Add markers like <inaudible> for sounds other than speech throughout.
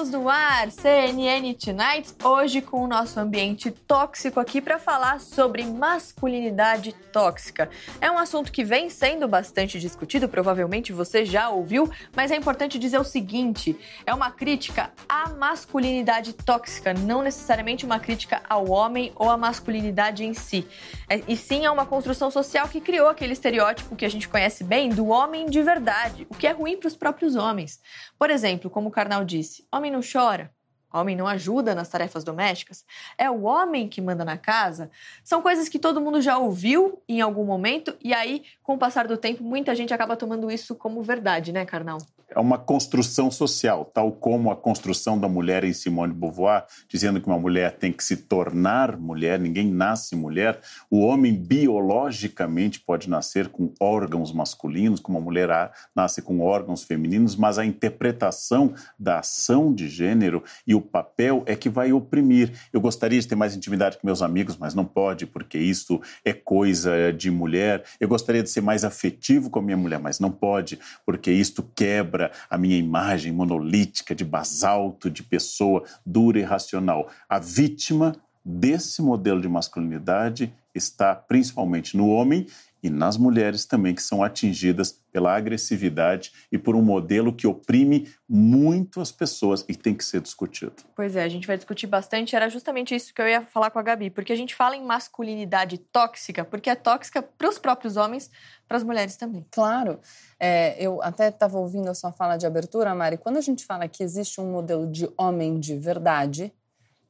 Estamos no ar, CNN Tonight, hoje com o nosso ambiente tóxico aqui para falar sobre masculinidade tóxica. É um assunto que vem sendo bastante discutido, provavelmente você já ouviu, mas é importante dizer o seguinte: é uma crítica à masculinidade tóxica, não necessariamente uma crítica ao homem ou à masculinidade em si. É, e sim é uma construção social que criou aquele estereótipo que a gente conhece bem do homem de verdade, o que é ruim para os próprios homens. Por exemplo, como o Karnal disse, homem não chora, homem não ajuda nas tarefas domésticas, é o homem que manda na casa, são coisas que todo mundo já ouviu em algum momento e aí, com o passar do tempo, muita gente acaba tomando isso como verdade, né, Karnal? É uma construção social, tal como a construção da mulher em Simone de Beauvoir, dizendo que uma mulher tem que se tornar mulher, ninguém nasce mulher. O homem biologicamente pode nascer com órgãos masculinos, como a mulher nasce com órgãos femininos, mas a interpretação da ação de gênero e o papel é que vai oprimir. Eu gostaria de ter mais intimidade com meus amigos, mas não pode, porque isso é coisa de mulher. Eu gostaria de ser mais afetivo com a minha mulher, mas não pode, porque isto quebra quebra a minha imagem monolítica de basalto, de pessoa dura e racional. A vítima desse modelo de masculinidade está principalmente no homem e nas mulheres também, que são atingidas pela agressividade e por um modelo que oprime muito as pessoas e tem que ser discutido. Pois é, a gente vai discutir bastante. Era justamente isso que eu ia falar com a Gabi, porque a gente fala em masculinidade tóxica, porque é tóxica para os próprios homens, para as mulheres também. Claro. É, eu até estava ouvindo a sua fala de abertura, Mari. Quando a gente fala que existe um modelo de homem de verdade,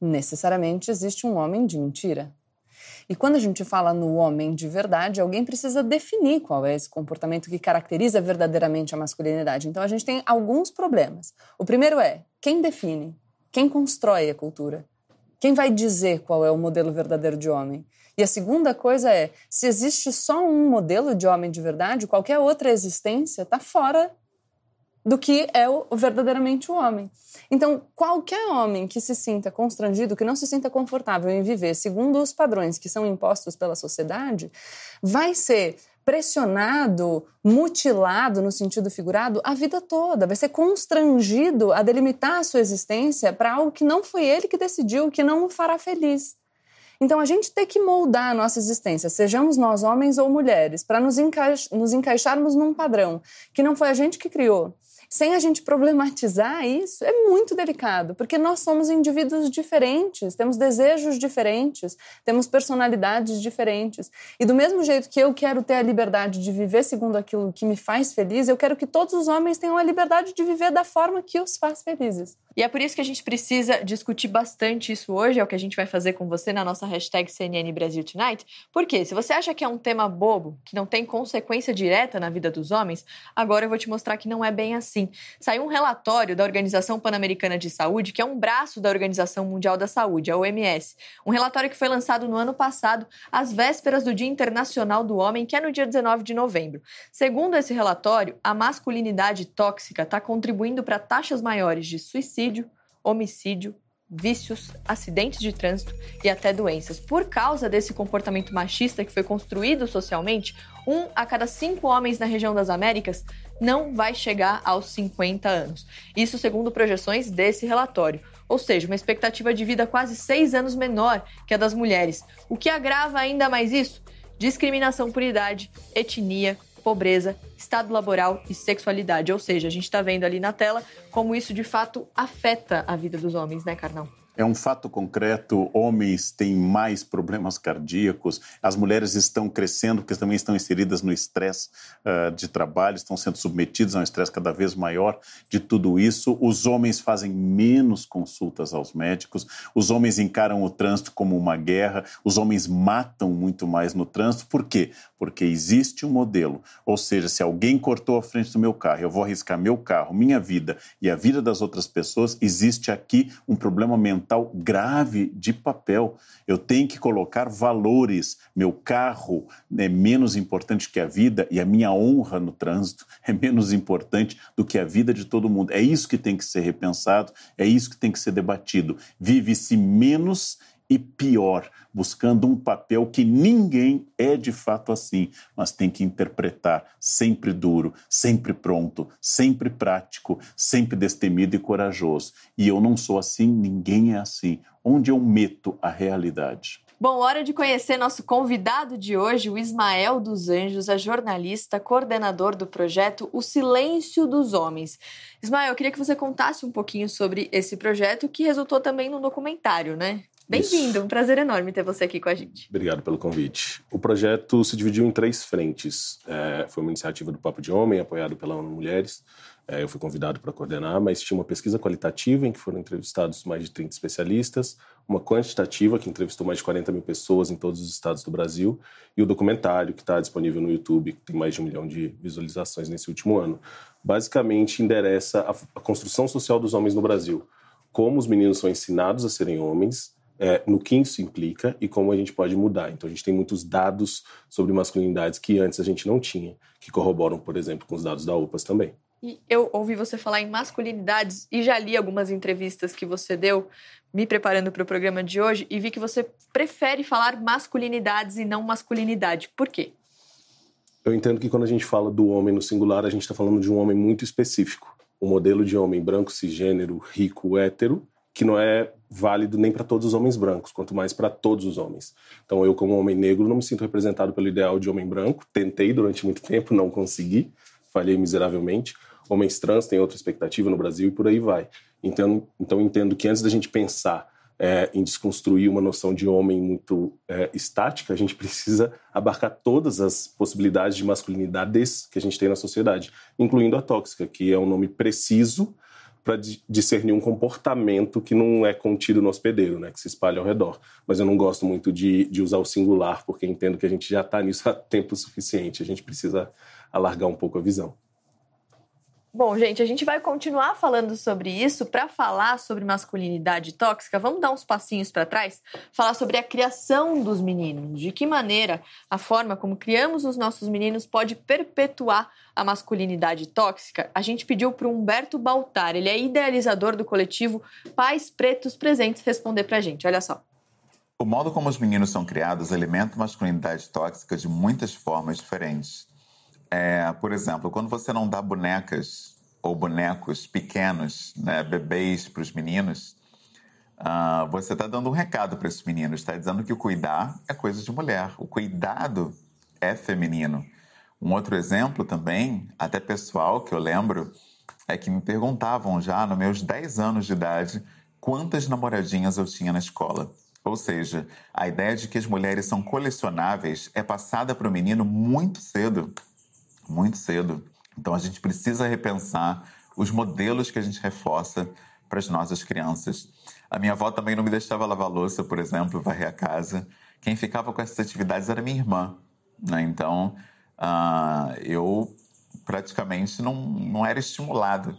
necessariamente existe um homem de mentira. E quando a gente fala no homem de verdade, alguém precisa definir qual é esse comportamento que caracteriza verdadeiramente a masculinidade. Então a gente tem alguns problemas. O primeiro é quem define, quem constrói a cultura, quem vai dizer qual é o modelo verdadeiro de homem. E a segunda coisa é, se existe só um modelo de homem de verdade, qualquer outra existência está fora do que é o, verdadeiramente o homem. Então, qualquer homem que se sinta constrangido, que não se sinta confortável em viver segundo os padrões que são impostos pela sociedade, vai ser pressionado, mutilado no sentido figurado a vida toda, vai ser constrangido a delimitar a sua existência para algo que não foi ele que decidiu, que não o fará feliz. Então a gente tem que moldar a nossa existência, sejamos nós homens ou mulheres, para nos, nos encaixarmos num padrão que não foi a gente que criou, sem a gente problematizar isso, é muito delicado, porque nós somos indivíduos diferentes, temos desejos diferentes, temos personalidades diferentes. E do mesmo jeito que eu quero ter a liberdade de viver segundo aquilo que me faz feliz, eu quero que todos os homens tenham a liberdade de viver da forma que os faz felizes. E é por isso que a gente precisa discutir bastante isso hoje, é o que a gente vai fazer com você na nossa hashtag CNN Brasil Tonight. Porque se você acha que é um tema bobo, que não tem consequência direta na vida dos homens, agora eu vou te mostrar que não é bem assim. Saiu um relatório da Organização Pan-Americana de Saúde, que é um braço da Organização Mundial da Saúde, a OMS. Um relatório que foi lançado no ano passado, às vésperas do Dia Internacional do Homem, que é no dia 19 de novembro. Segundo esse relatório, a masculinidade tóxica está contribuindo para taxas maiores de suicídio suicídio, homicídio, vícios, acidentes de trânsito e até doenças. Por causa desse comportamento machista que foi construído socialmente, um a cada cinco homens na região das Américas não vai chegar aos 50 anos. Isso segundo projeções desse relatório. Ou seja, uma expectativa de vida quase seis anos menor que a das mulheres. O que agrava ainda mais isso? Discriminação por idade, etnia, pobreza, estado laboral e sexualidade. Ou seja, a gente está vendo ali na tela como isso de fato afeta a vida dos homens, né, Carnal? É um fato concreto, homens têm mais problemas cardíacos, as mulheres estão crescendo porque também estão inseridas no estresse uh, de trabalho, estão sendo submetidas a um estresse cada vez maior de tudo isso. Os homens fazem menos consultas aos médicos, os homens encaram o trânsito como uma guerra, os homens matam muito mais no trânsito. Por quê? Porque existe um modelo, ou seja, se alguém cortou a frente do meu carro, eu vou arriscar meu carro, minha vida e a vida das outras pessoas, existe aqui um problema mental grave de papel. Eu tenho que colocar valores. Meu carro é menos importante que a vida e a minha honra no trânsito <laughs> é menos importante do que a vida de todo mundo. É isso que tem que ser repensado, é isso que tem que ser debatido. Vive-se menos e pior, buscando um papel que ninguém é de fato assim, mas tem que interpretar sempre duro, sempre pronto, sempre prático, sempre destemido e corajoso. E eu não sou assim, ninguém é assim. Onde eu meto a realidade? Bom, hora de conhecer nosso convidado de hoje, o Ismael dos Anjos, é jornalista, coordenador do projeto O Silêncio dos Homens. Ismael, eu queria que você contasse um pouquinho sobre esse projeto que resultou também no documentário, né? Bem-vindo, um prazer enorme ter você aqui com a gente. Obrigado pelo convite. O projeto se dividiu em três frentes. É, foi uma iniciativa do Papo de Homem, apoiado pela ONU Mulheres. É, eu fui convidado para coordenar, mas tinha uma pesquisa qualitativa em que foram entrevistados mais de 30 especialistas, uma quantitativa que entrevistou mais de 40 mil pessoas em todos os estados do Brasil, e o documentário que está disponível no YouTube, que tem mais de um milhão de visualizações nesse último ano. Basicamente, endereça a, a construção social dos homens no Brasil. Como os meninos são ensinados a serem homens, é, no que isso implica e como a gente pode mudar. Então, a gente tem muitos dados sobre masculinidades que antes a gente não tinha, que corroboram, por exemplo, com os dados da UPAS também. E eu ouvi você falar em masculinidades e já li algumas entrevistas que você deu me preparando para o programa de hoje e vi que você prefere falar masculinidades e não masculinidade. Por quê? Eu entendo que quando a gente fala do homem no singular, a gente está falando de um homem muito específico. Um modelo de homem branco, cisgênero, rico, hétero, que não é válido nem para todos os homens brancos, quanto mais para todos os homens. Então, eu, como homem negro, não me sinto representado pelo ideal de homem branco. Tentei durante muito tempo, não consegui, falhei miseravelmente. Homens trans têm outra expectativa no Brasil e por aí vai. Então, então entendo que antes da gente pensar é, em desconstruir uma noção de homem muito é, estática, a gente precisa abarcar todas as possibilidades de masculinidades que a gente tem na sociedade, incluindo a tóxica, que é um nome preciso para discernir um comportamento que não é contido no hospedeiro, né, que se espalha ao redor. Mas eu não gosto muito de, de usar o singular, porque entendo que a gente já está nisso há tempo suficiente, a gente precisa alargar um pouco a visão. Bom, gente, a gente vai continuar falando sobre isso. Para falar sobre masculinidade tóxica, vamos dar uns passinhos para trás, falar sobre a criação dos meninos. De que maneira a forma como criamos os nossos meninos pode perpetuar a masculinidade tóxica? A gente pediu para Humberto Baltar, ele é idealizador do coletivo Pais Pretos Presentes, responder para a gente. Olha só. O modo como os meninos são criados alimenta masculinidade tóxica de muitas formas diferentes. É, por exemplo, quando você não dá bonecas ou bonecos pequenos, né, bebês para os meninos, uh, você está dando um recado para esses meninos, está dizendo que o cuidar é coisa de mulher, o cuidado é feminino. Um outro exemplo também, até pessoal, que eu lembro, é que me perguntavam já nos meus 10 anos de idade quantas namoradinhas eu tinha na escola. Ou seja, a ideia de que as mulheres são colecionáveis é passada para o menino muito cedo muito cedo. Então a gente precisa repensar os modelos que a gente reforça para as nossas crianças. A minha avó também não me deixava lavar louça, por exemplo, <laughs> varrer a casa. Quem ficava com essas atividades era minha irmã. Né? Então uh, eu praticamente não, não era estimulado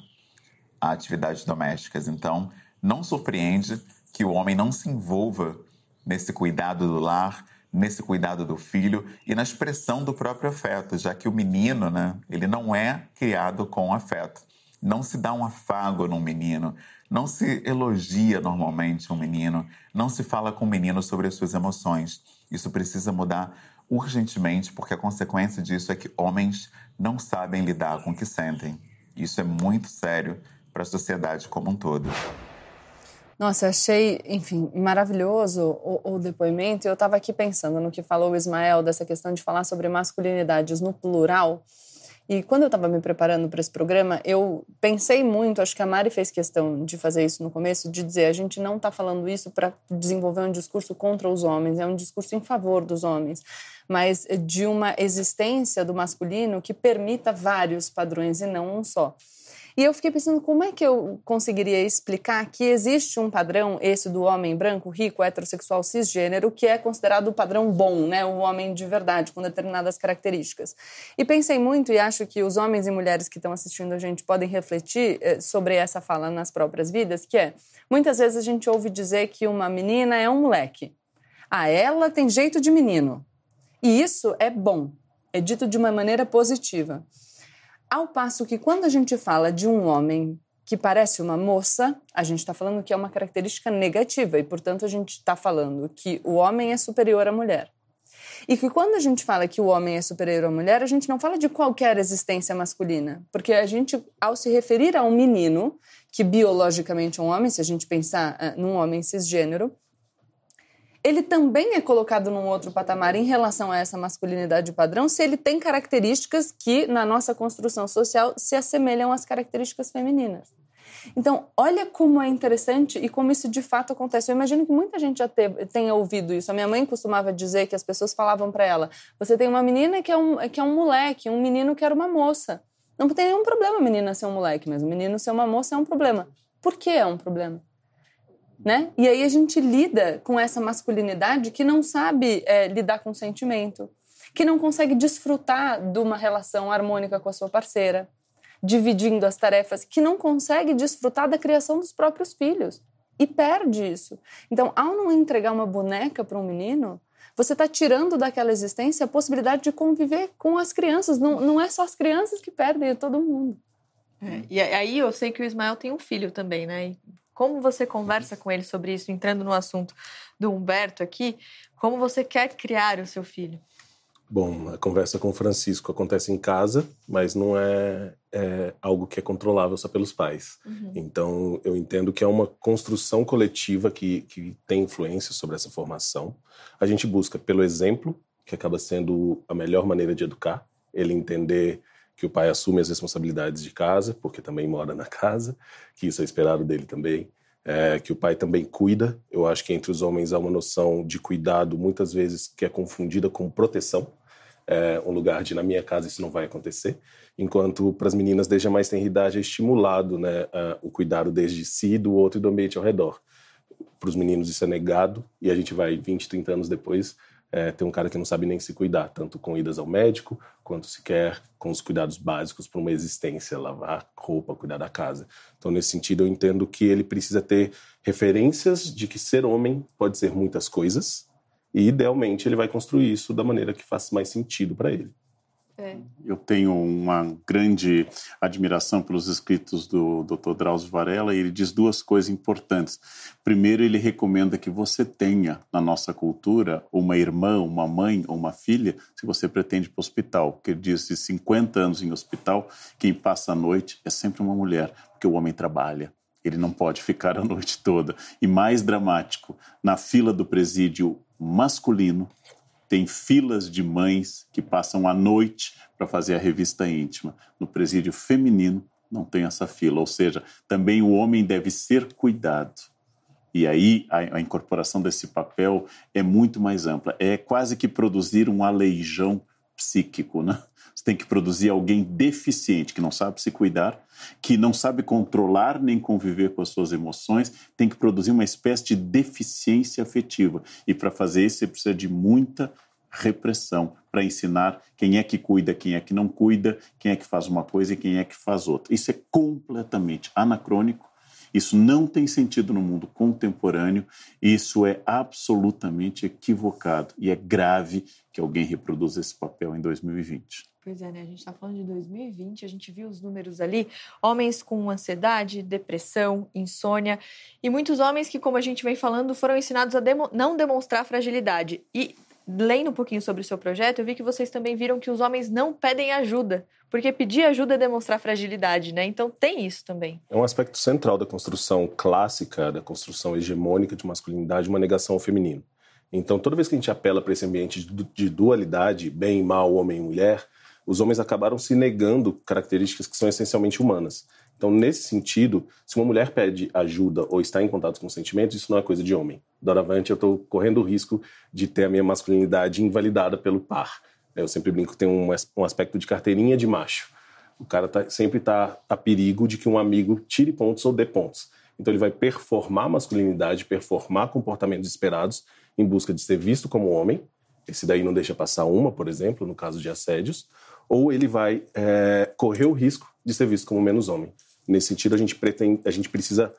a atividades domésticas. Então não surpreende que o homem não se envolva nesse cuidado do lar, nesse cuidado do filho e na expressão do próprio afeto, já que o menino, né, ele não é criado com afeto. Não se dá um afago num menino, não se elogia normalmente um menino, não se fala com o menino sobre as suas emoções. Isso precisa mudar urgentemente, porque a consequência disso é que homens não sabem lidar com o que sentem. Isso é muito sério para a sociedade como um todo. Nossa, achei, enfim, maravilhoso o, o depoimento. Eu estava aqui pensando no que falou o Ismael, dessa questão de falar sobre masculinidades no plural. E quando eu estava me preparando para esse programa, eu pensei muito, acho que a Mari fez questão de fazer isso no começo, de dizer a gente não está falando isso para desenvolver um discurso contra os homens, é um discurso em favor dos homens, mas de uma existência do masculino que permita vários padrões e não um só. E eu fiquei pensando como é que eu conseguiria explicar que existe um padrão, esse do homem branco, rico, heterossexual, cisgênero, que é considerado o padrão bom, né? O homem de verdade, com determinadas características. E pensei muito e acho que os homens e mulheres que estão assistindo a gente podem refletir eh, sobre essa fala nas próprias vidas, que é, muitas vezes a gente ouve dizer que uma menina é um moleque. Ah, ela tem jeito de menino. E isso é bom, é dito de uma maneira positiva. Ao passo que quando a gente fala de um homem que parece uma moça, a gente está falando que é uma característica negativa e, portanto, a gente está falando que o homem é superior à mulher. E que quando a gente fala que o homem é superior à mulher, a gente não fala de qualquer existência masculina, porque a gente, ao se referir a um menino, que biologicamente é um homem, se a gente pensar uh, num homem cisgênero, ele também é colocado num outro patamar em relação a essa masculinidade padrão se ele tem características que, na nossa construção social, se assemelham às características femininas. Então, olha como é interessante e como isso de fato acontece. Eu imagino que muita gente já tenha ouvido isso. A minha mãe costumava dizer que as pessoas falavam para ela: você tem uma menina que é, um, que é um moleque, um menino que era uma moça. Não tem nenhum problema a menina ser um moleque, mas o menino ser uma moça é um problema. Por que é um problema? Né? E aí a gente lida com essa masculinidade que não sabe é, lidar com sentimento, que não consegue desfrutar de uma relação harmônica com a sua parceira, dividindo as tarefas, que não consegue desfrutar da criação dos próprios filhos e perde isso. Então, ao não entregar uma boneca para um menino, você está tirando daquela existência a possibilidade de conviver com as crianças. Não, não é só as crianças que perdem, é todo mundo. É, e aí eu sei que o Ismael tem um filho também, né? Como você conversa com ele sobre isso, entrando no assunto do Humberto aqui, como você quer criar o seu filho? Bom, a conversa com o Francisco acontece em casa, mas não é, é algo que é controlável só pelos pais. Uhum. Então, eu entendo que é uma construção coletiva que, que tem influência sobre essa formação. A gente busca pelo exemplo, que acaba sendo a melhor maneira de educar, ele entender que o pai assume as responsabilidades de casa, porque também mora na casa, que isso é esperado dele também. É, que o pai também cuida. Eu acho que entre os homens há uma noção de cuidado, muitas vezes, que é confundida com proteção. É, um lugar de, na minha casa, isso não vai acontecer. Enquanto para as meninas, desde a mais tenra idade, é estimulado né, o cuidado desde si, do outro e do ambiente ao redor. Para os meninos, isso é negado, e a gente vai 20, 30 anos depois é, tem um cara que não sabe nem se cuidar, tanto com idas ao médico, quanto sequer com os cuidados básicos para uma existência, lavar roupa, cuidar da casa. Então, nesse sentido, eu entendo que ele precisa ter referências de que ser homem pode ser muitas coisas, e idealmente ele vai construir isso da maneira que faça mais sentido para ele. É. Eu tenho uma grande admiração pelos escritos do Dr. Drauzio Varela e ele diz duas coisas importantes. Primeiro, ele recomenda que você tenha na nossa cultura uma irmã, uma mãe ou uma filha, se você pretende ir para o hospital. Porque ele diz que 50 anos em hospital, quem passa a noite é sempre uma mulher, porque o homem trabalha. Ele não pode ficar a noite toda. E mais dramático, na fila do presídio masculino, tem filas de mães que passam a noite para fazer a revista íntima. No presídio feminino não tem essa fila, ou seja, também o homem deve ser cuidado. E aí a, a, incorporação desse papel é muito mais ampla. É quase que produzir um aleijão psíquico, né? Você tem que produzir alguém deficiente, que não sabe se cuidar, que não sabe controlar nem conviver com as suas emoções, tem que produzir uma espécie de deficiência afetiva. E para fazer isso, você precisa de muita repressão para ensinar quem é que cuida, quem é que não cuida, quem é que faz uma coisa e quem é que faz outra. Isso é completamente anacrônico. Isso não tem sentido no mundo contemporâneo, isso é absolutamente equivocado e é grave que alguém reproduza esse papel em 2020. Pois é, né? A gente está falando de 2020, a gente viu os números ali: homens com ansiedade, depressão, insônia, e muitos homens que, como a gente vem falando, foram ensinados a demo não demonstrar fragilidade. E lendo um pouquinho sobre o seu projeto, eu vi que vocês também viram que os homens não pedem ajuda, porque pedir ajuda é demonstrar fragilidade, né? Então tem isso também. É um aspecto central da construção clássica, da construção hegemônica de masculinidade, uma negação ao feminino. Então, toda vez que a gente apela para esse ambiente de dualidade, bem, mal, homem e mulher, os homens acabaram se negando características que são essencialmente humanas. Então, nesse sentido, se uma mulher pede ajuda ou está em contato com sentimentos, isso não é coisa de homem. Doravante, eu estou correndo o risco de ter a minha masculinidade invalidada pelo par. Eu sempre brinco que tem um, um aspecto de carteirinha de macho. O cara tá, sempre está a perigo de que um amigo tire pontos ou dê pontos. Então, ele vai performar masculinidade, performar comportamentos esperados em busca de ser visto como homem. Esse daí não deixa passar uma, por exemplo, no caso de assédios ou ele vai é, correr o risco de ser visto como menos homem. Nesse sentido, a gente, pretende, a gente precisa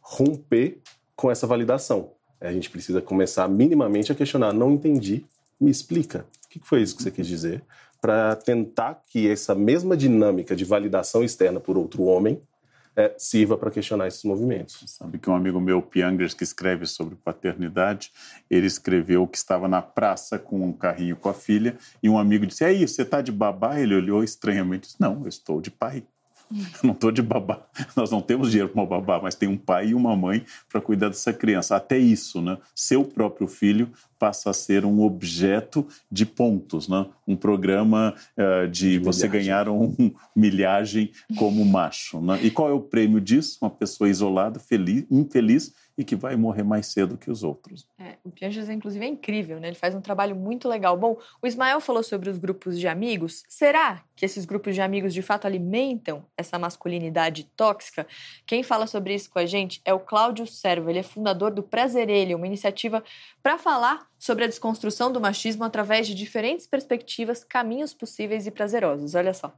romper com essa validação. A gente precisa começar minimamente a questionar. Não entendi, me explica. O que foi isso que você quis dizer? Para tentar que essa mesma dinâmica de validação externa por outro homem é, sirva para questionar esses movimentos. Sabe que um amigo meu, Piangers, que escreve sobre paternidade, ele escreveu que estava na praça com um carrinho com a filha e um amigo disse: "É isso, você está de babá?" Ele olhou estranhamente e disse: "Não, eu estou de pai." <laughs> não estou de babá. Nós não temos dinheiro para uma babá, mas tem um pai e uma mãe para cuidar dessa criança. Até isso, né? Seu próprio filho passa a ser um objeto de pontos, né? Um programa uh, de, de você ganhar um <laughs> milhagem como macho, né? E qual é o prêmio disso? Uma pessoa isolada, feliz, infeliz e que vai morrer mais cedo que os outros. É, o Pianges, inclusive, é incrível, né? Ele faz um trabalho muito legal. Bom, o Ismael falou sobre os grupos de amigos. Será que esses grupos de amigos de fato alimentam essa masculinidade tóxica? Quem fala sobre isso com a gente é o Cláudio Servo. Ele é fundador do Prazerelho, uma iniciativa para falar sobre a desconstrução do machismo através de diferentes perspectivas, caminhos possíveis e prazerosos. Olha só.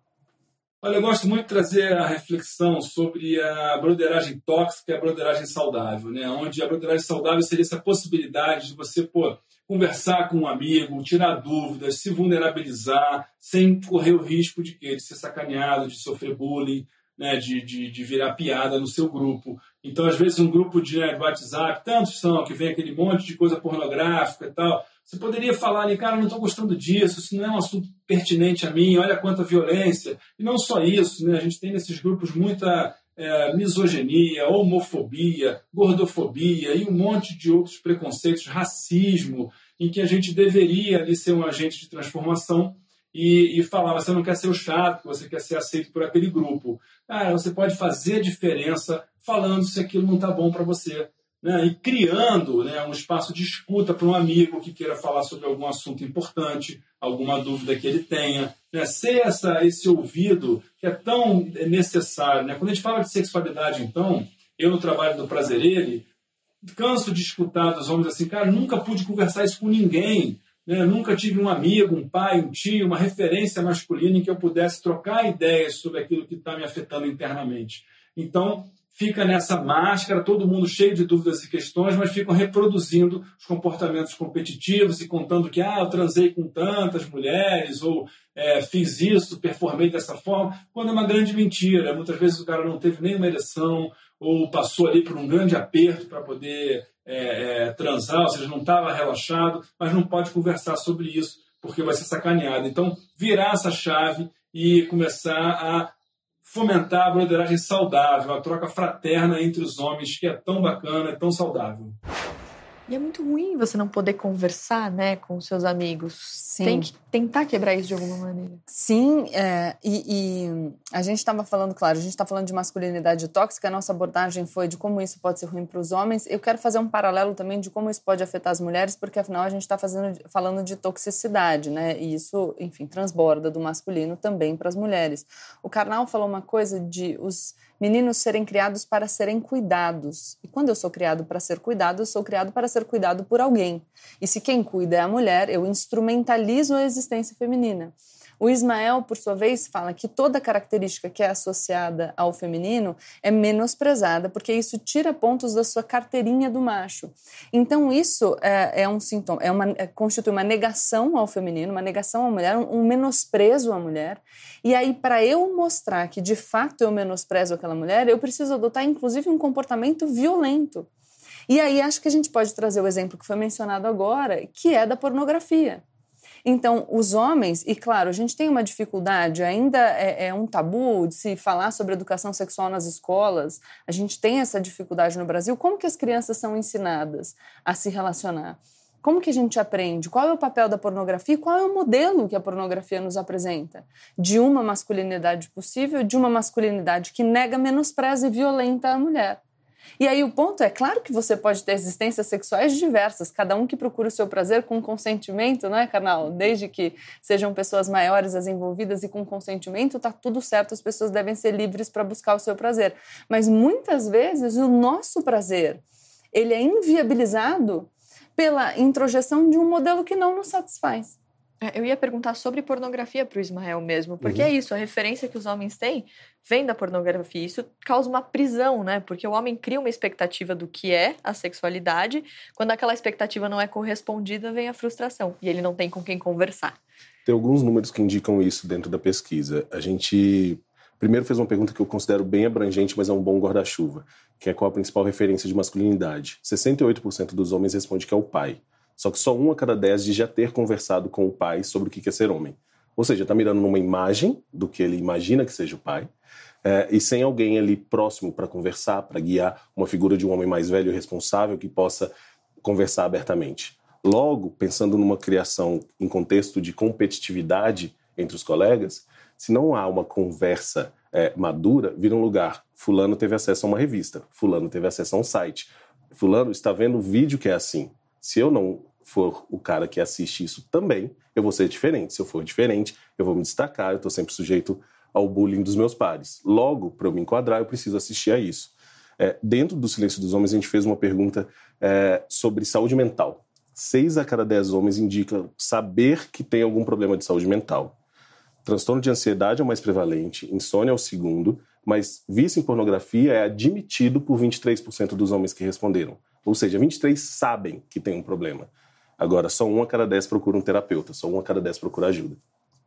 Olha, eu gosto muito de trazer a reflexão sobre a broderagem tóxica e a broderagem saudável, né? onde a broderagem saudável seria essa possibilidade de você pô, conversar com um amigo, tirar dúvidas, se vulnerabilizar, sem correr o risco de, de ser sacaneado, de sofrer bullying, né? de, de, de virar piada no seu grupo. Então, às vezes, um grupo de, né, de WhatsApp, tantos são, que vem aquele monte de coisa pornográfica e tal, você poderia falar ali, cara, não estou gostando disso, isso não é um assunto pertinente a mim, olha quanta violência. E não só isso, né? a gente tem nesses grupos muita é, misoginia, homofobia, gordofobia e um monte de outros preconceitos, racismo, em que a gente deveria ali ser um agente de transformação e, e falar, você não quer ser o chato, você quer ser aceito por aquele grupo. Cara, você pode fazer a diferença falando se aquilo não está bom para você né, e criando né, um espaço de escuta para um amigo que queira falar sobre algum assunto importante, alguma dúvida que ele tenha. Né, ser essa, esse ouvido que é tão necessário. Né? Quando a gente fala de sexualidade, então, eu no trabalho do Prazer Ele, canso de escutar dos homens assim, cara, nunca pude conversar isso com ninguém. Né? Nunca tive um amigo, um pai, um tio, uma referência masculina em que eu pudesse trocar ideias sobre aquilo que está me afetando internamente. Então, fica nessa máscara, todo mundo cheio de dúvidas e questões, mas ficam reproduzindo os comportamentos competitivos e contando que ah, eu transei com tantas mulheres, ou é, fiz isso, performei dessa forma, quando é uma grande mentira. Muitas vezes o cara não teve nenhuma ereção, ou passou ali por um grande aperto para poder é, é, transar, ou seja, não estava relaxado, mas não pode conversar sobre isso, porque vai ser sacaneado. Então, virar essa chave e começar a fomentar a broderagem saudável, a troca fraterna entre os homens, que é tão bacana, é tão saudável. E é muito ruim você não poder conversar, né, com os seus amigos. Sim. Tem que tentar quebrar isso de alguma maneira. Sim, é, e, e, a gente estava falando, claro, a gente está falando de masculinidade tóxica, a nossa abordagem foi de como isso pode ser ruim para os homens. Eu quero fazer um paralelo também de como isso pode afetar as mulheres, porque afinal a gente está falando de toxicidade, né? E isso, enfim, transborda do masculino também para as mulheres. O Karnal falou uma coisa de os meninos serem criados para serem cuidados. E quando eu sou criado para ser cuidado, eu sou criado para ser cuidado por alguém. E se quem cuida é a mulher, eu instrumentalizo a existência feminina. O Ismael, por sua vez, fala que toda característica que é associada ao feminino é menosprezada, porque isso tira pontos da sua carteirinha do macho. Então, isso é, é um sintoma, é uma, é, constitui uma negação ao feminino, uma negação à mulher, um, um menosprezo à mulher. E aí, para eu mostrar que de fato eu menosprezo aquela mulher, eu preciso adotar, inclusive, um comportamento violento. E aí, acho que a gente pode trazer o exemplo que foi mencionado agora, que é da pornografia. Então, os homens, e claro, a gente tem uma dificuldade, ainda é, é, um tabu de se falar sobre educação sexual nas escolas, a gente tem essa dificuldade no Brasil. Como que as crianças são ensinadas a se relacionar? Como que a gente aprende? Qual é o papel da pornografia? Qual é o modelo que a pornografia nos apresenta? De uma masculinidade possível, de uma masculinidade que nega, menospreza e violenta a mulher. E aí o ponto é, claro que você pode ter existências sexuais diversas, cada um que procura o seu prazer com consentimento, não é, canal? Desde que sejam pessoas maiores as envolvidas e com consentimento, tá tudo certo, as pessoas devem ser livres para buscar o seu prazer. Mas muitas vezes o nosso prazer, ele é inviabilizado pela introjeção de um modelo que não nos satisfaz. É, eu ia perguntar sobre pornografia para o Ismael mesmo, porque uhum. é isso, a referência que os homens têm vem da pornografia. Isso causa uma prisão, né? Porque o homem cria uma expectativa do que é a sexualidade, quando aquela expectativa não é correspondida, vem a frustração e ele não tem com quem conversar. Tem alguns números que indicam isso dentro da pesquisa. A gente Primeiro fez uma pergunta que eu considero bem abrangente, mas é um bom guarda-chuva, que é qual a principal referência de masculinidade. 68% dos homens responde que é o pai. Só que só um a cada dez diz já ter conversado com o pai sobre o que é ser homem. Ou seja, está mirando numa imagem do que ele imagina que seja o pai, é, e sem alguém ali próximo para conversar, para guiar uma figura de um homem mais velho e responsável que possa conversar abertamente. Logo, pensando numa criação em contexto de competitividade entre os colegas, se não há uma conversa é, madura, vira um lugar. Fulano teve acesso a uma revista, Fulano teve acesso a um site, Fulano está vendo o vídeo que é assim. Se eu não for o cara que assiste isso também, eu vou ser diferente. Se eu for diferente, eu vou me destacar, eu estou sempre sujeito ao bullying dos meus pares. Logo, para eu me enquadrar, eu preciso assistir a isso. É, dentro do Silêncio dos Homens, a gente fez uma pergunta é, sobre saúde mental. Seis a cada dez homens indicam saber que tem algum problema de saúde mental. Transtorno de ansiedade é o mais prevalente, insônia é o segundo, mas vício em pornografia é admitido por 23% dos homens que responderam. Ou seja, 23 sabem que tem um problema. Agora, só um a cada dez procura um terapeuta, só um a cada dez procura ajuda.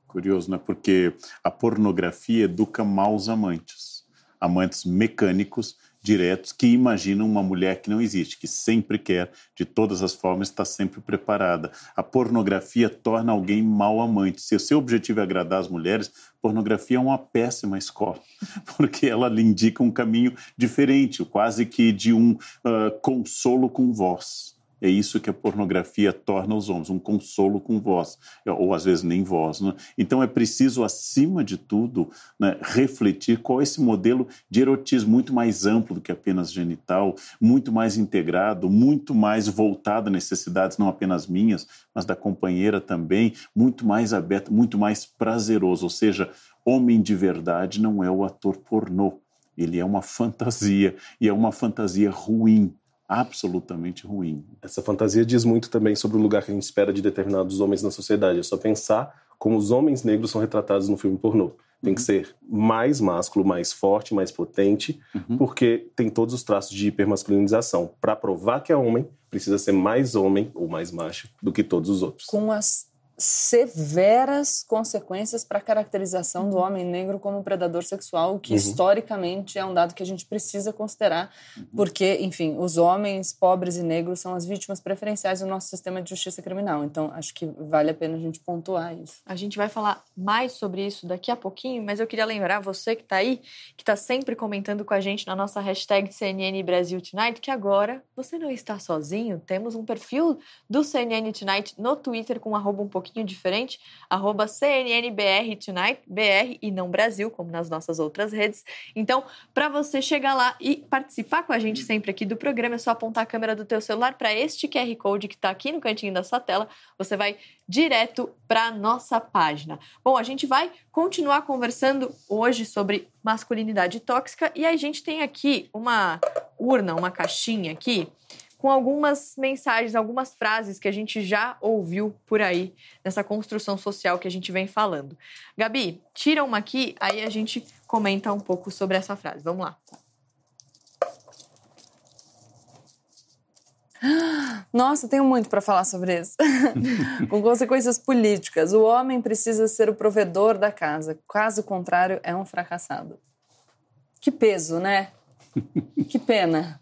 Curioso, né? Porque a pornografia educa maus amantes. Amantes mecânicos, diretos, que imaginam uma mulher que não existe, que sempre quer, de todas as formas, está sempre preparada. A pornografia torna alguém mau amante. Se o seu objetivo é agradar as mulheres, pornografia é uma péssima escola, <laughs> porque ela lhe indica um caminho diferente, quase que de um uh, consolo com voz. É isso que a pornografia torna os homens, um consolo com voz, ou às vezes nem voz. Né? Então é preciso, acima de tudo, né, refletir qual é esse modelo de erotismo muito mais amplo do que apenas genital, muito mais integrado, muito mais voltado a necessidades não apenas minhas, mas da companheira também, muito mais aberto, muito mais prazeroso. Ou seja, homem de verdade não é o ator pornô. Ele é uma fantasia, e é uma fantasia ruim, absolutamente ruim. Essa fantasia diz muito também sobre o lugar que a gente espera de determinados homens na sociedade. É só pensar como os homens negros são retratados no filme pornô. Tem uhum. que ser mais másculo, mais forte, mais potente, uhum. porque tem todos os traços de hipermasculinização. Para provar que é homem, precisa ser mais homem ou mais macho do que todos os outros. Com as severas consequências para a caracterização do uhum. homem negro como predador sexual, que uhum. historicamente é um dado que a gente precisa considerar, uhum. porque, enfim, os homens pobres e negros são as vítimas preferenciais do nosso sistema de justiça criminal. Então, acho que vale a pena a gente pontuar isso. A gente vai falar mais sobre isso daqui a pouquinho, mas eu queria lembrar você que está aí, que está sempre comentando com a gente na nossa hashtag CNN Brasil Tonight, que agora você não está sozinho. Temos um perfil do CNN Tonight no Twitter com arroba um pouquinho diferente, arroba CNNBR Tonight, BR e não Brasil, como nas nossas outras redes. Então, para você chegar lá e participar com a gente sempre aqui do programa, é só apontar a câmera do teu celular para este QR Code que está aqui no cantinho da sua tela. Você vai direto para nossa página. Bom, a gente vai continuar conversando hoje sobre masculinidade tóxica e a gente tem aqui uma urna, uma caixinha aqui com algumas mensagens, algumas frases que a gente já ouviu por aí nessa construção social que a gente vem falando. Gabi, tira uma aqui, aí a gente comenta um pouco sobre essa frase. Vamos lá. Nossa, tenho muito para falar sobre isso. <laughs> Com consequências políticas. O homem precisa ser o provedor da casa. Caso contrário, é um fracassado. Que peso, né? Que pena.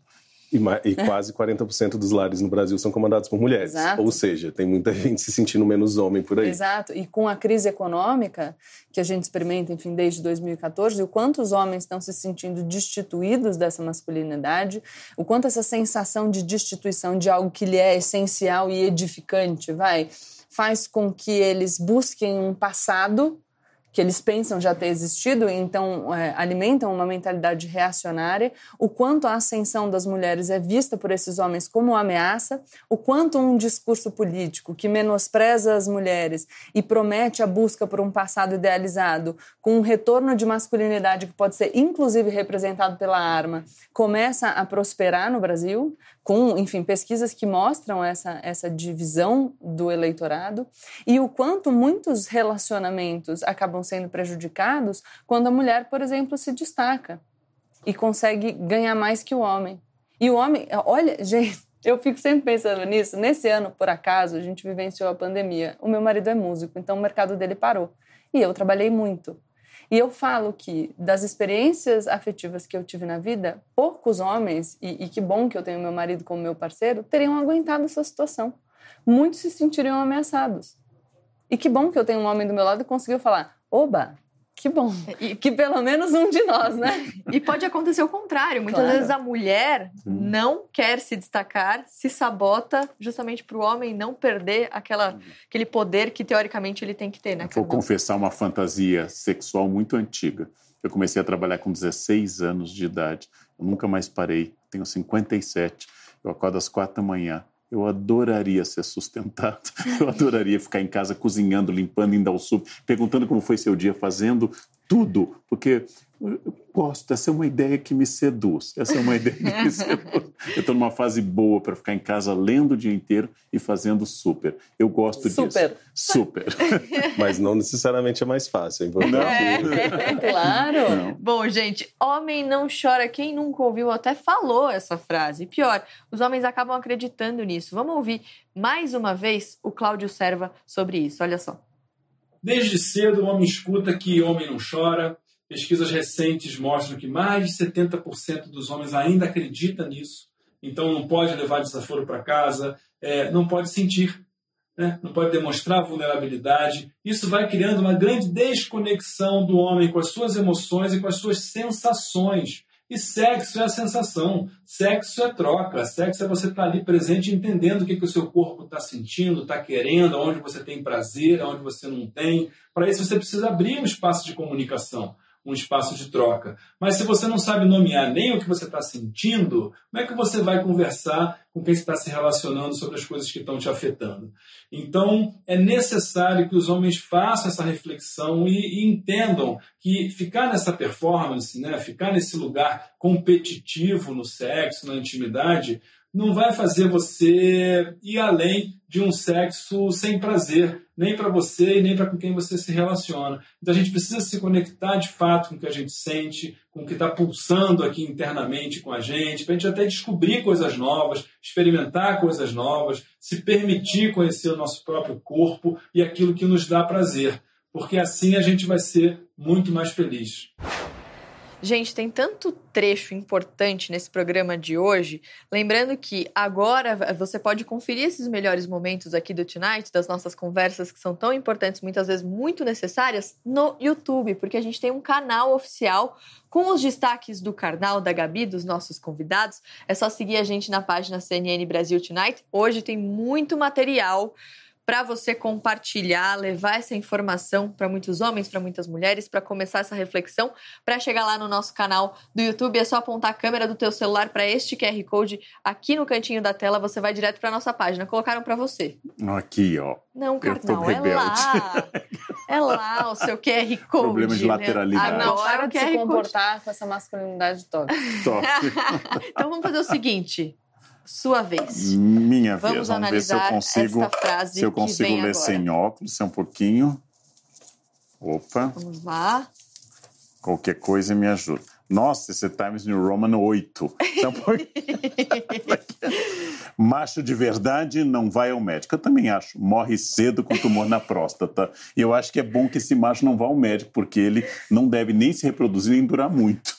E, e quase 40% dos lares no Brasil são comandados por mulheres. Exato. Ou seja, tem muita gente se sentindo menos homem por aí. Exato. E com a crise econômica que a gente experimenta, enfim, desde 2014, o quanto os homens estão se sentindo destituídos dessa masculinidade, o quanto essa sensação de destituição de algo que lhe é essencial e edificante, vai, faz com que eles busquem um passado que eles pensam já ter existido e então é, alimentam uma mentalidade reacionária, o quanto a ascensão das mulheres é vista por esses homens como ameaça, o quanto um discurso político que menospreza as mulheres e promete a busca por um passado idealizado, com um retorno de masculinidade que pode ser inclusive representado pela arma, começa a prosperar no Brasil, com, enfim, pesquisas que mostram essa, essa divisão do eleitorado e o quanto muitos relacionamentos acabam sendo prejudicados quando a mulher, por exemplo, se destaca e consegue ganhar mais que o homem. E o homem, olha, <laughs> gente, eu fico sempre pensando nisso. Nesse ano, por acaso, a gente vivenciou a pandemia. O meu marido é músico, então o mercado dele parou. E eu trabalhei muito. E eu falo que das experiências afetivas que eu tive na vida, poucos homens, e, e que bom que eu tenho meu marido como meu parceiro, teriam aguentado essa situação. Muitos se sentiriam ameaçados. E que bom que eu tenho um homem do meu lado e conseguiu falar: oba, que bom. E, que pelo menos um de nós, né? E pode acontecer o contrário. Muitas claro. vezes a mulher não quer se destacar, se sabota justamente para o homem não perder aquela, aquele poder que teoricamente ele tem que ter, né? Vou confessar uma fantasia sexual muito antiga. Eu comecei a trabalhar com 16 anos de idade. Eu nunca mais parei. Tenho 57. Eu acordo às quatro da manhã. Eu adoraria ser sustentado. <laughs> Eu adoraria ficar em casa cozinhando, limpando, indo ao sul, perguntando como foi seu dia, fazendo tudo, porque eu gosto, essa é uma ideia que me seduz. Essa é uma ideia que me <laughs> seduz. Eu estou numa fase boa para ficar em casa lendo o dia inteiro e fazendo super. Eu gosto super. disso. Super. <laughs> Mas não necessariamente é mais fácil, hein? Não. É, claro. Não. Bom, gente, homem não chora. Quem nunca ouviu até falou essa frase. Pior, os homens acabam acreditando nisso. Vamos ouvir mais uma vez o Cláudio Serva sobre isso. Olha só. Desde cedo, o homem escuta que homem não chora. Pesquisas recentes mostram que mais de 70% dos homens ainda acreditam nisso. Então, não pode levar desaforo para casa, é, não pode sentir, né? não pode demonstrar vulnerabilidade. Isso vai criando uma grande desconexão do homem com as suas emoções e com as suas sensações. E sexo é a sensação, sexo é troca, sexo é você estar tá ali presente entendendo o que, que o seu corpo está sentindo, está querendo, onde você tem prazer, onde você não tem. Para isso você precisa abrir um espaço de comunicação um espaço de troca. Mas se você não sabe nomear nem o que você está sentindo, como é que você vai conversar com quem está se relacionando sobre as coisas que estão te afetando? Então, é necessário que os homens façam essa reflexão e, e entendam que ficar nessa performance, né, ficar nesse lugar competitivo no sexo, na intimidade, não vai fazer você ir além de um sexo sem prazer, nem para você e nem para com quem você se relaciona. Então a gente precisa se conectar de fato com o que a gente sente, com o que está pulsando aqui internamente com a gente, para a gente até descobrir coisas novas, experimentar coisas novas, se permitir conhecer o nosso próprio corpo e aquilo que nos dá prazer, porque assim a gente vai ser muito mais feliz. Gente, tem tanto trecho importante nesse programa de hoje. Lembrando que agora você pode conferir esses melhores momentos aqui do Tonight, das nossas conversas que são tão importantes, muitas vezes muito necessárias, no YouTube, porque a gente tem um canal oficial com os destaques do Karnal, da Gabi, dos nossos convidados. É só seguir a gente na página CNN Brasil Tonight. Hoje tem muito material para você compartilhar, levar essa informação para muitos homens, para muitas mulheres, para começar essa reflexão, para chegar lá no nosso canal do YouTube, é só apontar a câmera do teu celular para este QR Code aqui no cantinho da tela, você vai direto para nossa página. Colocaram para você. Aqui, ó. Não, carnal, é lá. <laughs> É lá o seu QR Code. Problema de lateralidade. Né? Agora de se comportar com essa masculinidade tóxica. <laughs> então vamos fazer o seguinte, sua vez. Minha Vamos vez. Vamos ver se eu consigo, se eu consigo ler agora. sem óculos, é um pouquinho. Opa. Vamos lá. Qualquer coisa me ajuda. Nossa, esse é Times New Roman 8. Então, <laughs> Macho de verdade não vai ao médico. Eu também acho. Morre cedo com tumor na próstata. E eu acho que é bom que esse macho não vá ao médico, porque ele não deve nem se reproduzir nem durar muito.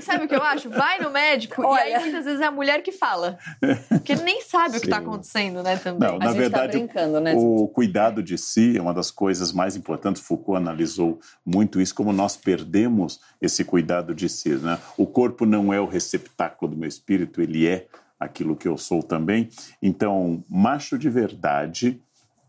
Sabe o que eu acho? Vai no médico Olha. e aí muitas vezes é a mulher que fala. Porque ele nem sabe Sim. o que está acontecendo, né? Também. Não, na tá verdade, tá né, o cuidado de si é uma das coisas mais importantes. Foucault analisou muito isso, como nós perdemos esse cuidado de si. Né? O corpo não é o receptáculo do meu espírito, ele é aquilo que eu sou também. Então, macho de verdade,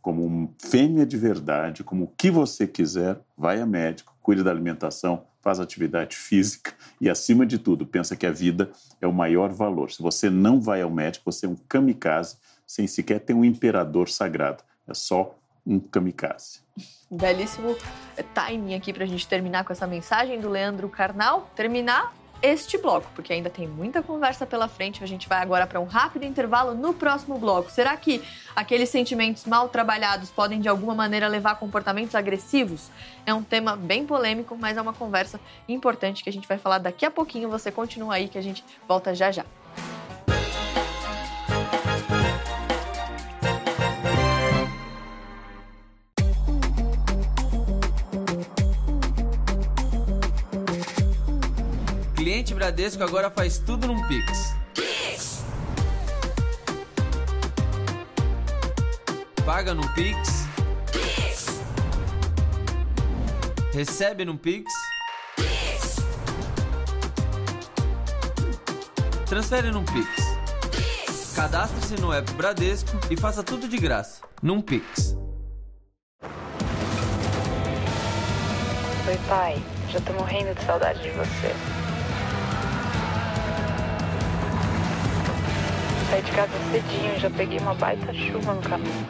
como fêmea de verdade, como o que você quiser, vai a médico, cuide da alimentação, faz atividade física e, acima de tudo, pensa que a vida é o maior valor. Se você não vai ao médico, você é um kamikaze, sem sequer ter um imperador sagrado. É só um kamikaze. Belíssimo timing aqui para a gente terminar com essa mensagem do Leandro Carnal. Terminar este bloco, porque ainda tem muita conversa pela frente. A gente vai agora para um rápido intervalo no próximo bloco. Será que aqueles sentimentos mal trabalhados podem de alguma maneira levar a comportamentos agressivos? É um tema bem polêmico, mas é uma conversa importante que a gente vai falar daqui a pouquinho. Você continua aí que a gente volta já já. Bradesco agora faz tudo num Pix. Pix! Paga no Pix. Pix! Recebe no Pix. Pix! Transfere no Pix. Pix! Cadastre-se no app Bradesco e faça tudo de graça. Num Pix. Oi, pai. Já tô morrendo de saudade de você. Saí de casa cedinho, já peguei uma baita chuva no caminho.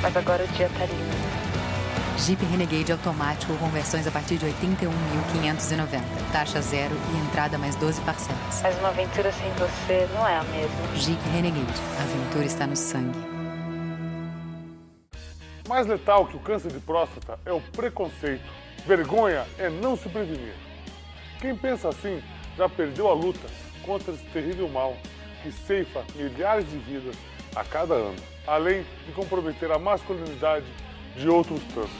Mas agora o dia tá lindo. Jeep Renegade automático com versões a partir de 81.590. Taxa zero e entrada mais 12 parcelas. Mas uma aventura sem você não é a mesma. Jeep Renegade. A aventura está no sangue. Mais letal que o câncer de próstata é o preconceito. Vergonha é não se prevenir. Quem pensa assim já perdeu a luta contra esse terrível mal que ceifa milhares de vidas a cada ano, além de comprometer a masculinidade de outros tantos.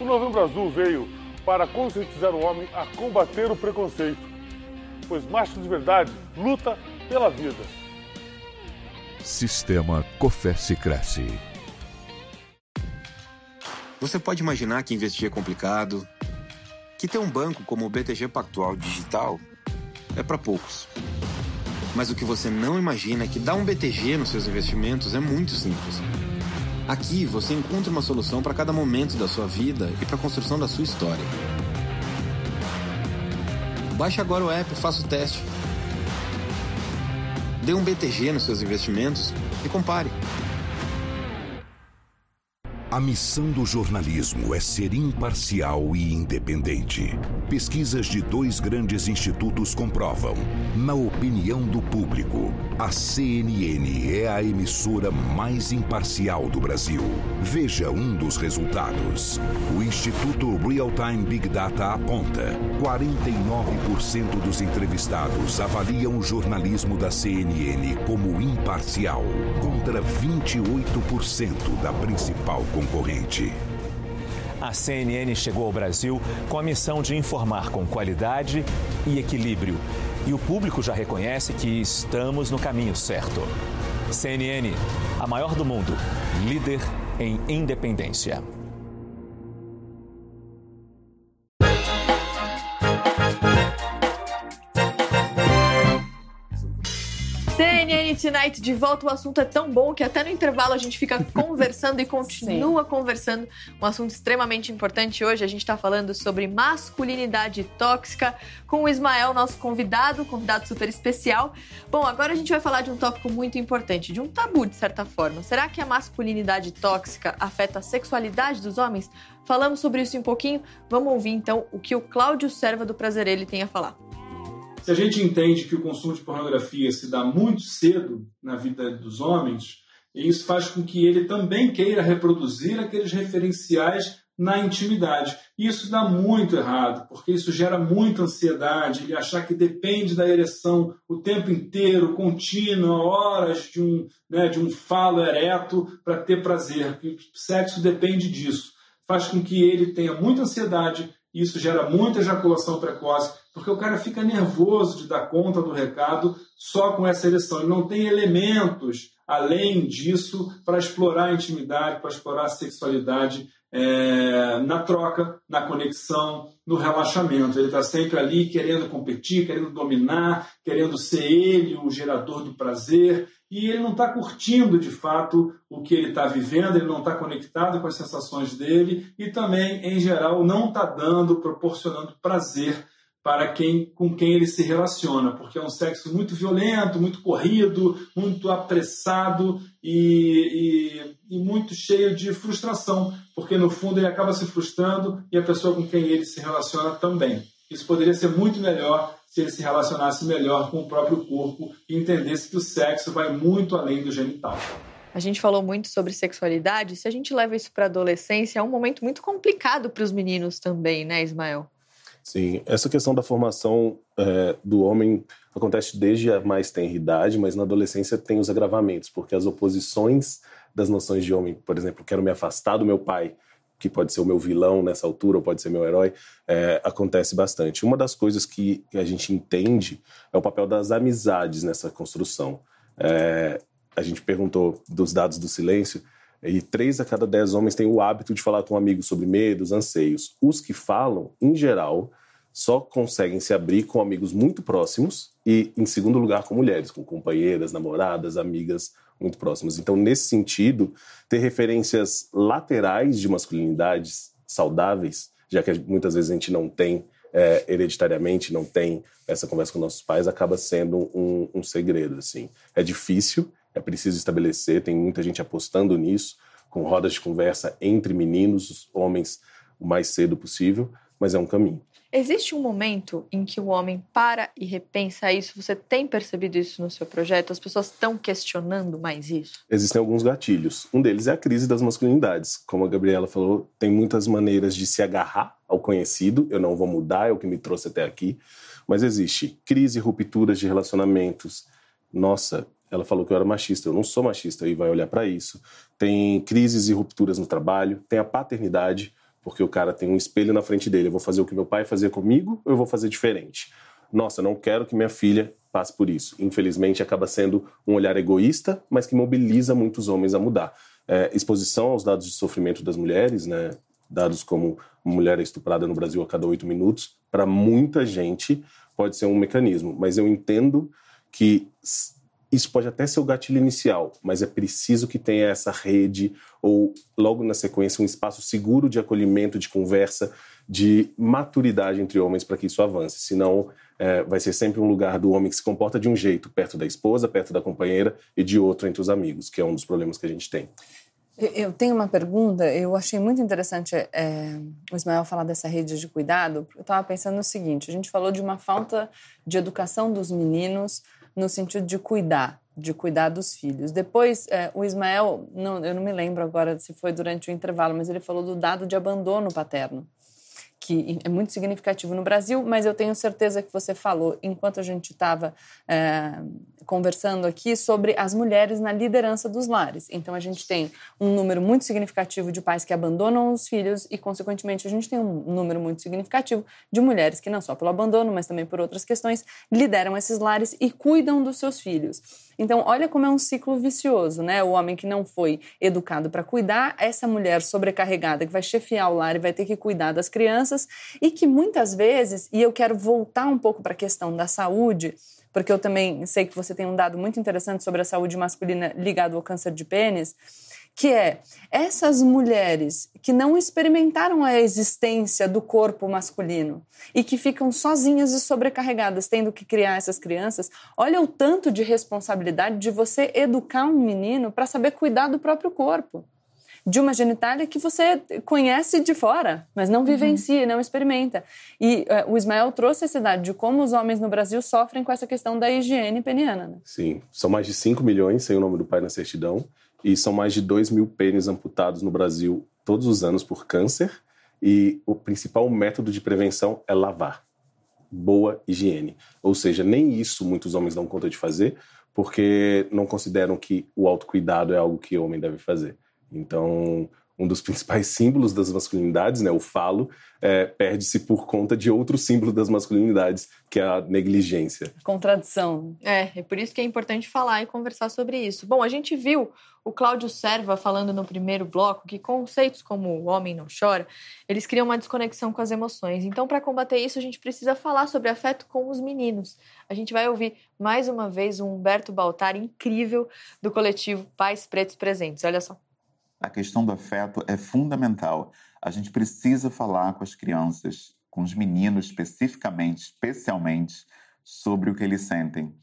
O Novembro Azul veio para conscientizar o homem a combater o preconceito, pois macho de verdade luta pela vida. Sistema Cofesse Cresce. Você pode imaginar que investir é complicado, que ter um banco como o BTG Pactual Digital é para poucos. Mas o que você não imagina é que dar um BTG nos seus investimentos é muito simples. Aqui você encontra uma solução para cada momento da sua vida e para a construção da sua história. Baixe agora o app e faça o teste. Dê um BTG nos seus investimentos e compare. A missão do jornalismo é ser imparcial e independente. Pesquisas de dois grandes institutos comprovam. Na opinião do público, a CNN é a emissora mais imparcial do Brasil. Veja um dos resultados. O Instituto Real Time Big Data aponta: 49% dos entrevistados avaliam o jornalismo da CNN como imparcial, contra 28% da principal concorrente. A CNN chegou ao Brasil com a missão de informar com qualidade e equilíbrio. E o público já reconhece que estamos no caminho certo. CNN, a maior do mundo, líder em independência. CNN Tonight de volta. O assunto é tão bom que até no intervalo a gente fica <laughs> conversando e continua Sim. conversando. Um assunto extremamente importante hoje. A gente está falando sobre masculinidade tóxica com o Ismael, nosso convidado, convidado super especial. Bom, agora a gente vai falar de um tópico muito importante, de um tabu de certa forma. Será que a masculinidade tóxica afeta a sexualidade dos homens? Falamos sobre isso um pouquinho. Vamos ouvir então o que o Cláudio Serva do Prazer ele tem a falar. Se a gente entende que o consumo de pornografia se dá muito cedo na vida dos homens, isso faz com que ele também queira reproduzir aqueles referenciais na intimidade. Isso dá muito errado, porque isso gera muita ansiedade, ele achar que depende da ereção o tempo inteiro, contínua, horas de um, né, de um falo ereto para ter prazer. O sexo depende disso. Faz com que ele tenha muita ansiedade, isso gera muita ejaculação precoce, porque o cara fica nervoso de dar conta do recado só com essa ereção. Ele não tem elementos além disso para explorar a intimidade, para explorar a sexualidade é, na troca, na conexão, no relaxamento. Ele está sempre ali querendo competir, querendo dominar, querendo ser ele o gerador do prazer. E ele não está curtindo de fato o que ele está vivendo, ele não está conectado com as sensações dele e também, em geral, não está dando, proporcionando prazer para quem com quem ele se relaciona, porque é um sexo muito violento, muito corrido, muito apressado e, e, e, muito cheio de frustração, porque no fundo ele acaba se frustrando e a pessoa com quem ele se relaciona também. Isso poderia ser muito melhor se ele se relacionasse melhor com o próprio corpo e entendesse que o sexo vai muito além do genital. A gente falou muito sobre sexualidade. Se a gente leva isso para a adolescência, é um momento muito complicado para os meninos também, né, Ismael? Sim, essa questão da formação é, do homem acontece desde a mais tenra idade, mas na adolescência tem os agravamentos, porque as oposições das noções de homem, por exemplo, quero me afastar do meu pai que pode ser o meu vilão nessa altura, ou pode ser meu herói, é, acontece bastante. Uma das coisas que a gente entende é o papel das amizades nessa construção. É, a gente perguntou dos dados do silêncio, e três a cada dez homens têm o hábito de falar com um amigo sobre medos, anseios. Os que falam, em geral, só conseguem se abrir com amigos muito próximos e, em segundo lugar, com mulheres, com companheiras, namoradas, amigas muito próximas. Então, nesse sentido, ter referências laterais de masculinidades saudáveis, já que muitas vezes a gente não tem é, hereditariamente, não tem essa conversa com nossos pais, acaba sendo um, um segredo. Assim. É difícil, é preciso estabelecer, tem muita gente apostando nisso, com rodas de conversa entre meninos, homens, o mais cedo possível, mas é um caminho. Existe um momento em que o homem para e repensa isso? Você tem percebido isso no seu projeto? As pessoas estão questionando mais isso? Existem alguns gatilhos. Um deles é a crise das masculinidades. Como a Gabriela falou, tem muitas maneiras de se agarrar ao conhecido. Eu não vou mudar, é o que me trouxe até aqui. Mas existe crise, rupturas de relacionamentos. Nossa, ela falou que eu era machista. Eu não sou machista e vai olhar para isso. Tem crises e rupturas no trabalho. Tem a paternidade, porque o cara tem um espelho na frente dele. Eu vou fazer o que meu pai fazia comigo ou eu vou fazer diferente? Nossa, não quero que minha filha passe por isso. Infelizmente, acaba sendo um olhar egoísta, mas que mobiliza muitos homens a mudar. É, exposição aos dados de sofrimento das mulheres, né? dados como uma mulher é estuprada no Brasil a cada oito minutos, para muita gente pode ser um mecanismo. Mas eu entendo que isso pode até ser o gatilho inicial, mas é preciso que tenha essa rede ou logo na sequência um espaço seguro de acolhimento, de conversa, de maturidade entre homens para que isso avance. Senão, é, vai ser sempre um lugar do homem que se comporta de um jeito perto da esposa, perto da companheira e de outro entre os amigos, que é um dos problemas que a gente tem. Eu tenho uma pergunta. Eu achei muito interessante é, o Ismael falar dessa rede de cuidado. Eu estava pensando no seguinte: a gente falou de uma falta de educação dos meninos no sentido de cuidar, de cuidar dos filhos. Depois, é, o Ismael, não, eu não me lembro agora se foi durante o intervalo, mas ele falou do dado de abandono paterno, que é muito significativo no Brasil, mas eu tenho certeza que você falou, enquanto a gente estava é, conversando aqui sobre as mulheres na liderança dos lares. Então, a gente tem um número muito significativo de pais que abandonam os filhos e, consequentemente, a gente tem um número muito significativo de mulheres que, não só pelo abandono, mas também por outras questões, lideram esses lares e cuidam dos seus filhos. Então, olha como é um ciclo vicioso, né? O homem que não foi educado para cuidar, essa mulher sobrecarregada que vai chefiar o lar e vai ter que cuidar das crianças e que muitas vezes, e eu quero voltar um pouco para a questão da saúde, porque eu também sei que você tem um dado muito interessante sobre a saúde masculina ligado ao câncer de pênis, que é essas mulheres que não experimentaram a existência do corpo masculino e que ficam sozinhas e sobrecarregadas tendo que criar essas crianças, olha o tanto de responsabilidade de você educar um menino para saber cuidar do próprio corpo de uma genitália que você conhece de fora, mas não vivencia, uhum. não experimenta. E uh, o Ismael trouxe esse dado de como os homens no Brasil sofrem com essa questão da higiene peniana. Né? Sim, são mais de 5 milhões sem o nome do pai na certidão e são mais de 2 mil pênis amputados no Brasil todos os anos por câncer e o principal método de prevenção é lavar. Boa higiene. Ou seja, nem isso muitos homens dão conta de fazer porque não consideram que o autocuidado é algo que o homem deve fazer. Então, um dos principais símbolos das masculinidades, né, o falo, é, perde-se por conta de outro símbolo das masculinidades, que é a negligência. Contradição. É, é por isso que é importante falar e conversar sobre isso. Bom, a gente viu o Cláudio Serva falando no primeiro bloco que conceitos como o homem não chora, eles criam uma desconexão com as emoções. Então, para combater isso, a gente precisa falar sobre afeto com os meninos. A gente vai ouvir mais uma vez um Humberto Baltar incrível do coletivo Pais Pretos Presentes. Olha só. A questão do afeto é fundamental. A gente precisa falar com as crianças, com os meninos especificamente, especialmente, sobre o que eles sentem.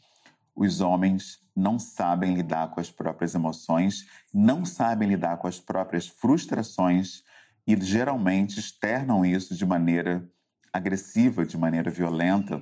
Os homens não sabem lidar com as próprias emoções, não sabem lidar com as próprias frustrações e geralmente externam isso de maneira agressiva, de maneira violenta,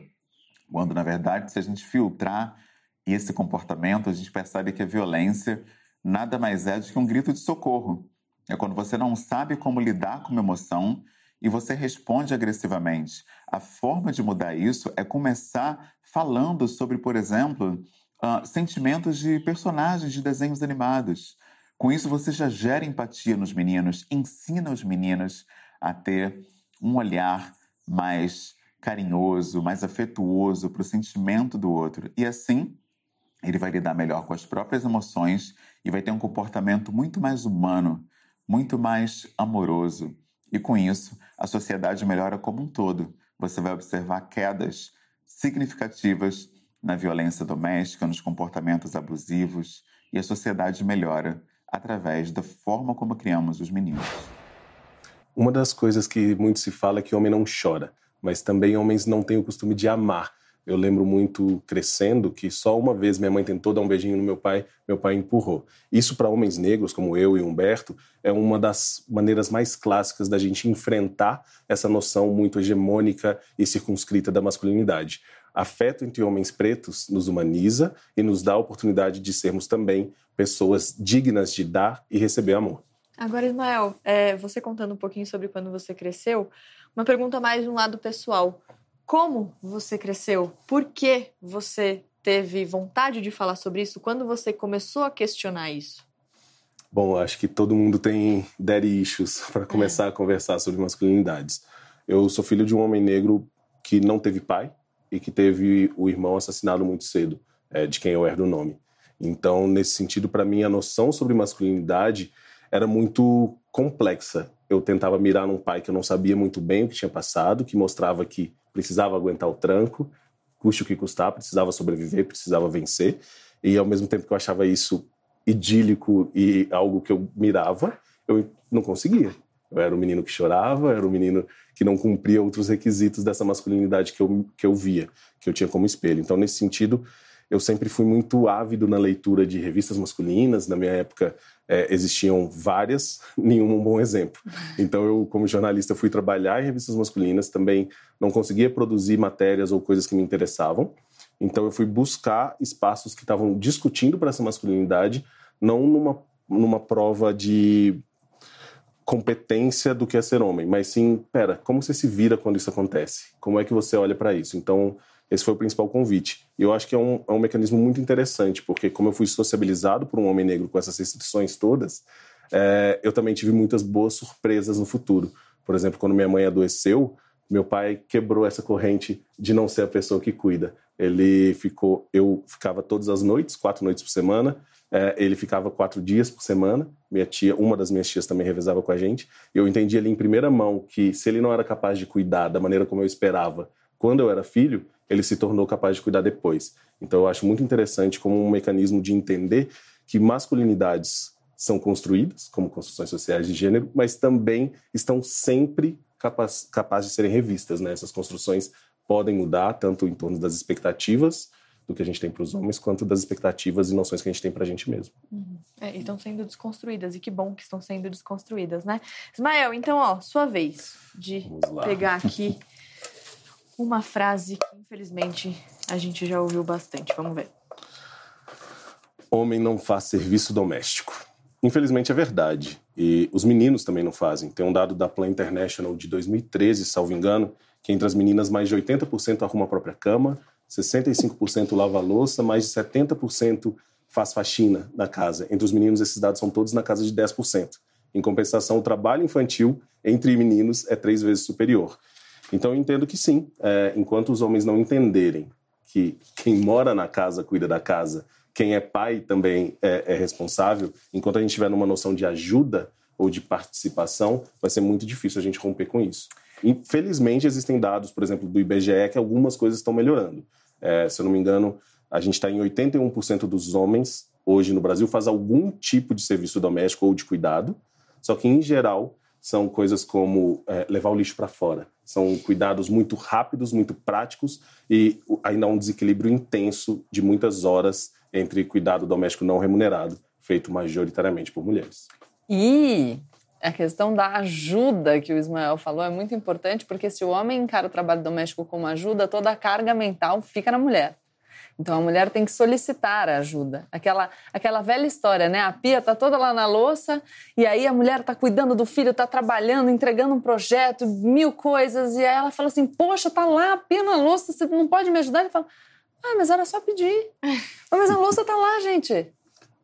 quando na verdade, se a gente filtrar esse comportamento, a gente percebe que a violência nada mais é do que um grito de socorro. É quando você não sabe como lidar com uma emoção e você responde agressivamente. A forma de mudar isso é começar falando sobre, por exemplo, uh, sentimentos de personagens de desenhos animados. Com isso, você já gera empatia nos meninos, ensina os meninos a ter um olhar mais carinhoso, mais afetuoso para o sentimento do outro. E assim, ele vai lidar melhor com as próprias emoções e vai ter um comportamento muito mais humano, muito mais amoroso. E com isso, a sociedade melhora como um todo. Você vai observar quedas significativas na violência doméstica, nos comportamentos abusivos, e a sociedade melhora através da forma como criamos os meninos. Uma das coisas que muito se fala é que homem não chora, mas também homens não têm o costume de amar. Eu lembro muito crescendo que só uma vez minha mãe tentou dar um beijinho no meu pai, meu pai empurrou. Isso para homens negros como eu e Humberto é uma das maneiras mais clássicas da gente enfrentar essa noção muito hegemônica e circunscrita da masculinidade. Afeto entre homens pretos nos humaniza e nos dá a oportunidade de sermos também pessoas dignas de dar e receber amor. Agora, Ismael, é, você contando um pouquinho sobre quando você cresceu, uma pergunta mais de um lado pessoal. Como você cresceu? Por que você teve vontade de falar sobre isso? Quando você começou a questionar isso? Bom, acho que todo mundo tem daddy issues <laughs> para começar é. a conversar sobre masculinidades. Eu sou filho de um homem negro que não teve pai e que teve o irmão assassinado muito cedo, é, de quem eu herdo o nome. Então, nesse sentido, para mim, a noção sobre masculinidade era muito complexa. Eu tentava mirar num pai que eu não sabia muito bem o que tinha passado, que mostrava que precisava aguentar o tranco, custe o que custar, precisava sobreviver, precisava vencer. E ao mesmo tempo que eu achava isso idílico e algo que eu mirava, eu não conseguia. Eu era o menino que chorava, era o menino que não cumpria outros requisitos dessa masculinidade que eu, que eu via, que eu tinha como espelho. Então, nesse sentido, eu sempre fui muito ávido na leitura de revistas masculinas. Na minha época, é, existiam várias, <laughs> nenhuma um bom exemplo. Então, eu, como jornalista, fui trabalhar em revistas masculinas, também não conseguia produzir matérias ou coisas que me interessavam. Então, eu fui buscar espaços que estavam discutindo para essa masculinidade, não numa, numa prova de competência do que é ser homem, mas sim, pera, como você se vira quando isso acontece? Como é que você olha para isso? Então, esse foi o principal convite. E eu acho que é um, é um mecanismo muito interessante, porque como eu fui sociabilizado por um homem negro com essas restrições todas, é, eu também tive muitas boas surpresas no futuro. Por exemplo, quando minha mãe adoeceu, meu pai quebrou essa corrente de não ser a pessoa que cuida. Ele ficou, eu ficava todas as noites, quatro noites por semana. É, ele ficava quatro dias por semana. Minha tia, uma das minhas tias também revezava com a gente. Eu entendi ali em primeira mão que se ele não era capaz de cuidar da maneira como eu esperava quando eu era filho, ele se tornou capaz de cuidar depois. Então eu acho muito interessante como um mecanismo de entender que masculinidades são construídas como construções sociais de gênero, mas também estão sempre capazes capaz de serem revistas. Né? Essas construções podem mudar tanto em torno das expectativas do que a gente tem para os homens, quanto das expectativas e noções que a gente tem para a gente mesmo. Uhum. É, e estão sendo desconstruídas, e que bom que estão sendo desconstruídas, né? Ismael, então, ó, sua vez de pegar aqui <laughs> uma frase que, infelizmente, a gente já ouviu bastante. Vamos ver. Homem não faz serviço doméstico. Infelizmente é verdade. E os meninos também não fazem. Tem um dado da Plan International de 2013, salvo engano, que entre as meninas mais de 80% arruma a própria cama, 65% lava a louça, mais de 70% faz faxina na casa. Entre os meninos, esses dados são todos na casa de 10%. Em compensação, o trabalho infantil entre meninos é três vezes superior. Então eu entendo que sim, é, enquanto os homens não entenderem que quem mora na casa cuida da casa, quem é pai também é, é responsável, enquanto a gente tiver numa noção de ajuda ou de participação, vai ser muito difícil a gente romper com isso. Infelizmente, existem dados, por exemplo, do IBGE, que algumas coisas estão melhorando. É, se eu não me engano, a gente está em 81% dos homens hoje no Brasil faz algum tipo de serviço doméstico ou de cuidado, só que, em geral, são coisas como é, levar o lixo para fora. São cuidados muito rápidos, muito práticos e ainda há um desequilíbrio intenso de muitas horas entre cuidado doméstico não remunerado, feito majoritariamente por mulheres. E a questão da ajuda que o Ismael falou é muito importante, porque se o homem encara o trabalho doméstico como ajuda, toda a carga mental fica na mulher. Então a mulher tem que solicitar a ajuda. Aquela, aquela velha história, né? A pia tá toda lá na louça e aí a mulher tá cuidando do filho, tá trabalhando, entregando um projeto, mil coisas e aí ela fala assim: "Poxa, tá lá a pia na louça, você não pode me ajudar?" Ele fala: "Ah, mas era só pedir. <laughs> mas a louça tá lá, gente.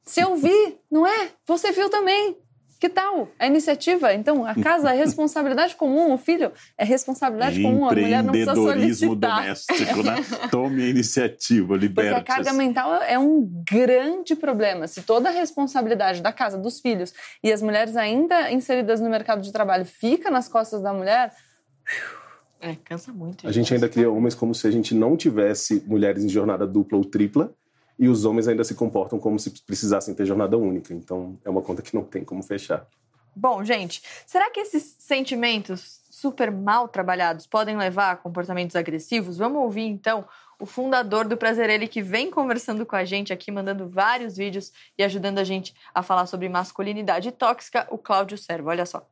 Se eu vi, não é? Você viu também. Que tal a iniciativa? Então, a <laughs> casa é responsabilidade comum, o filho é responsabilidade comum, a mulher não precisa Empreendedorismo solicitar. doméstico, né? <laughs> Tome a iniciativa, Porque liberte a carga mental é um grande problema. Se toda a responsabilidade da casa, dos filhos e as mulheres ainda inseridas no mercado de trabalho fica nas costas da mulher, É, cansa muito. A gente ainda cria homens como se a gente não tivesse mulheres em jornada dupla ou tripla, e os homens ainda se comportam como se precisassem ter jornada única. Então, é uma conta que não tem como fechar. Bom, gente, será que esses sentimentos super mal trabalhados podem levar a comportamentos agressivos? Vamos ouvir então o fundador do Prazer Ele que vem conversando com a gente aqui, mandando vários vídeos e ajudando a gente a falar sobre masculinidade tóxica, o Cláudio Servo. Olha só.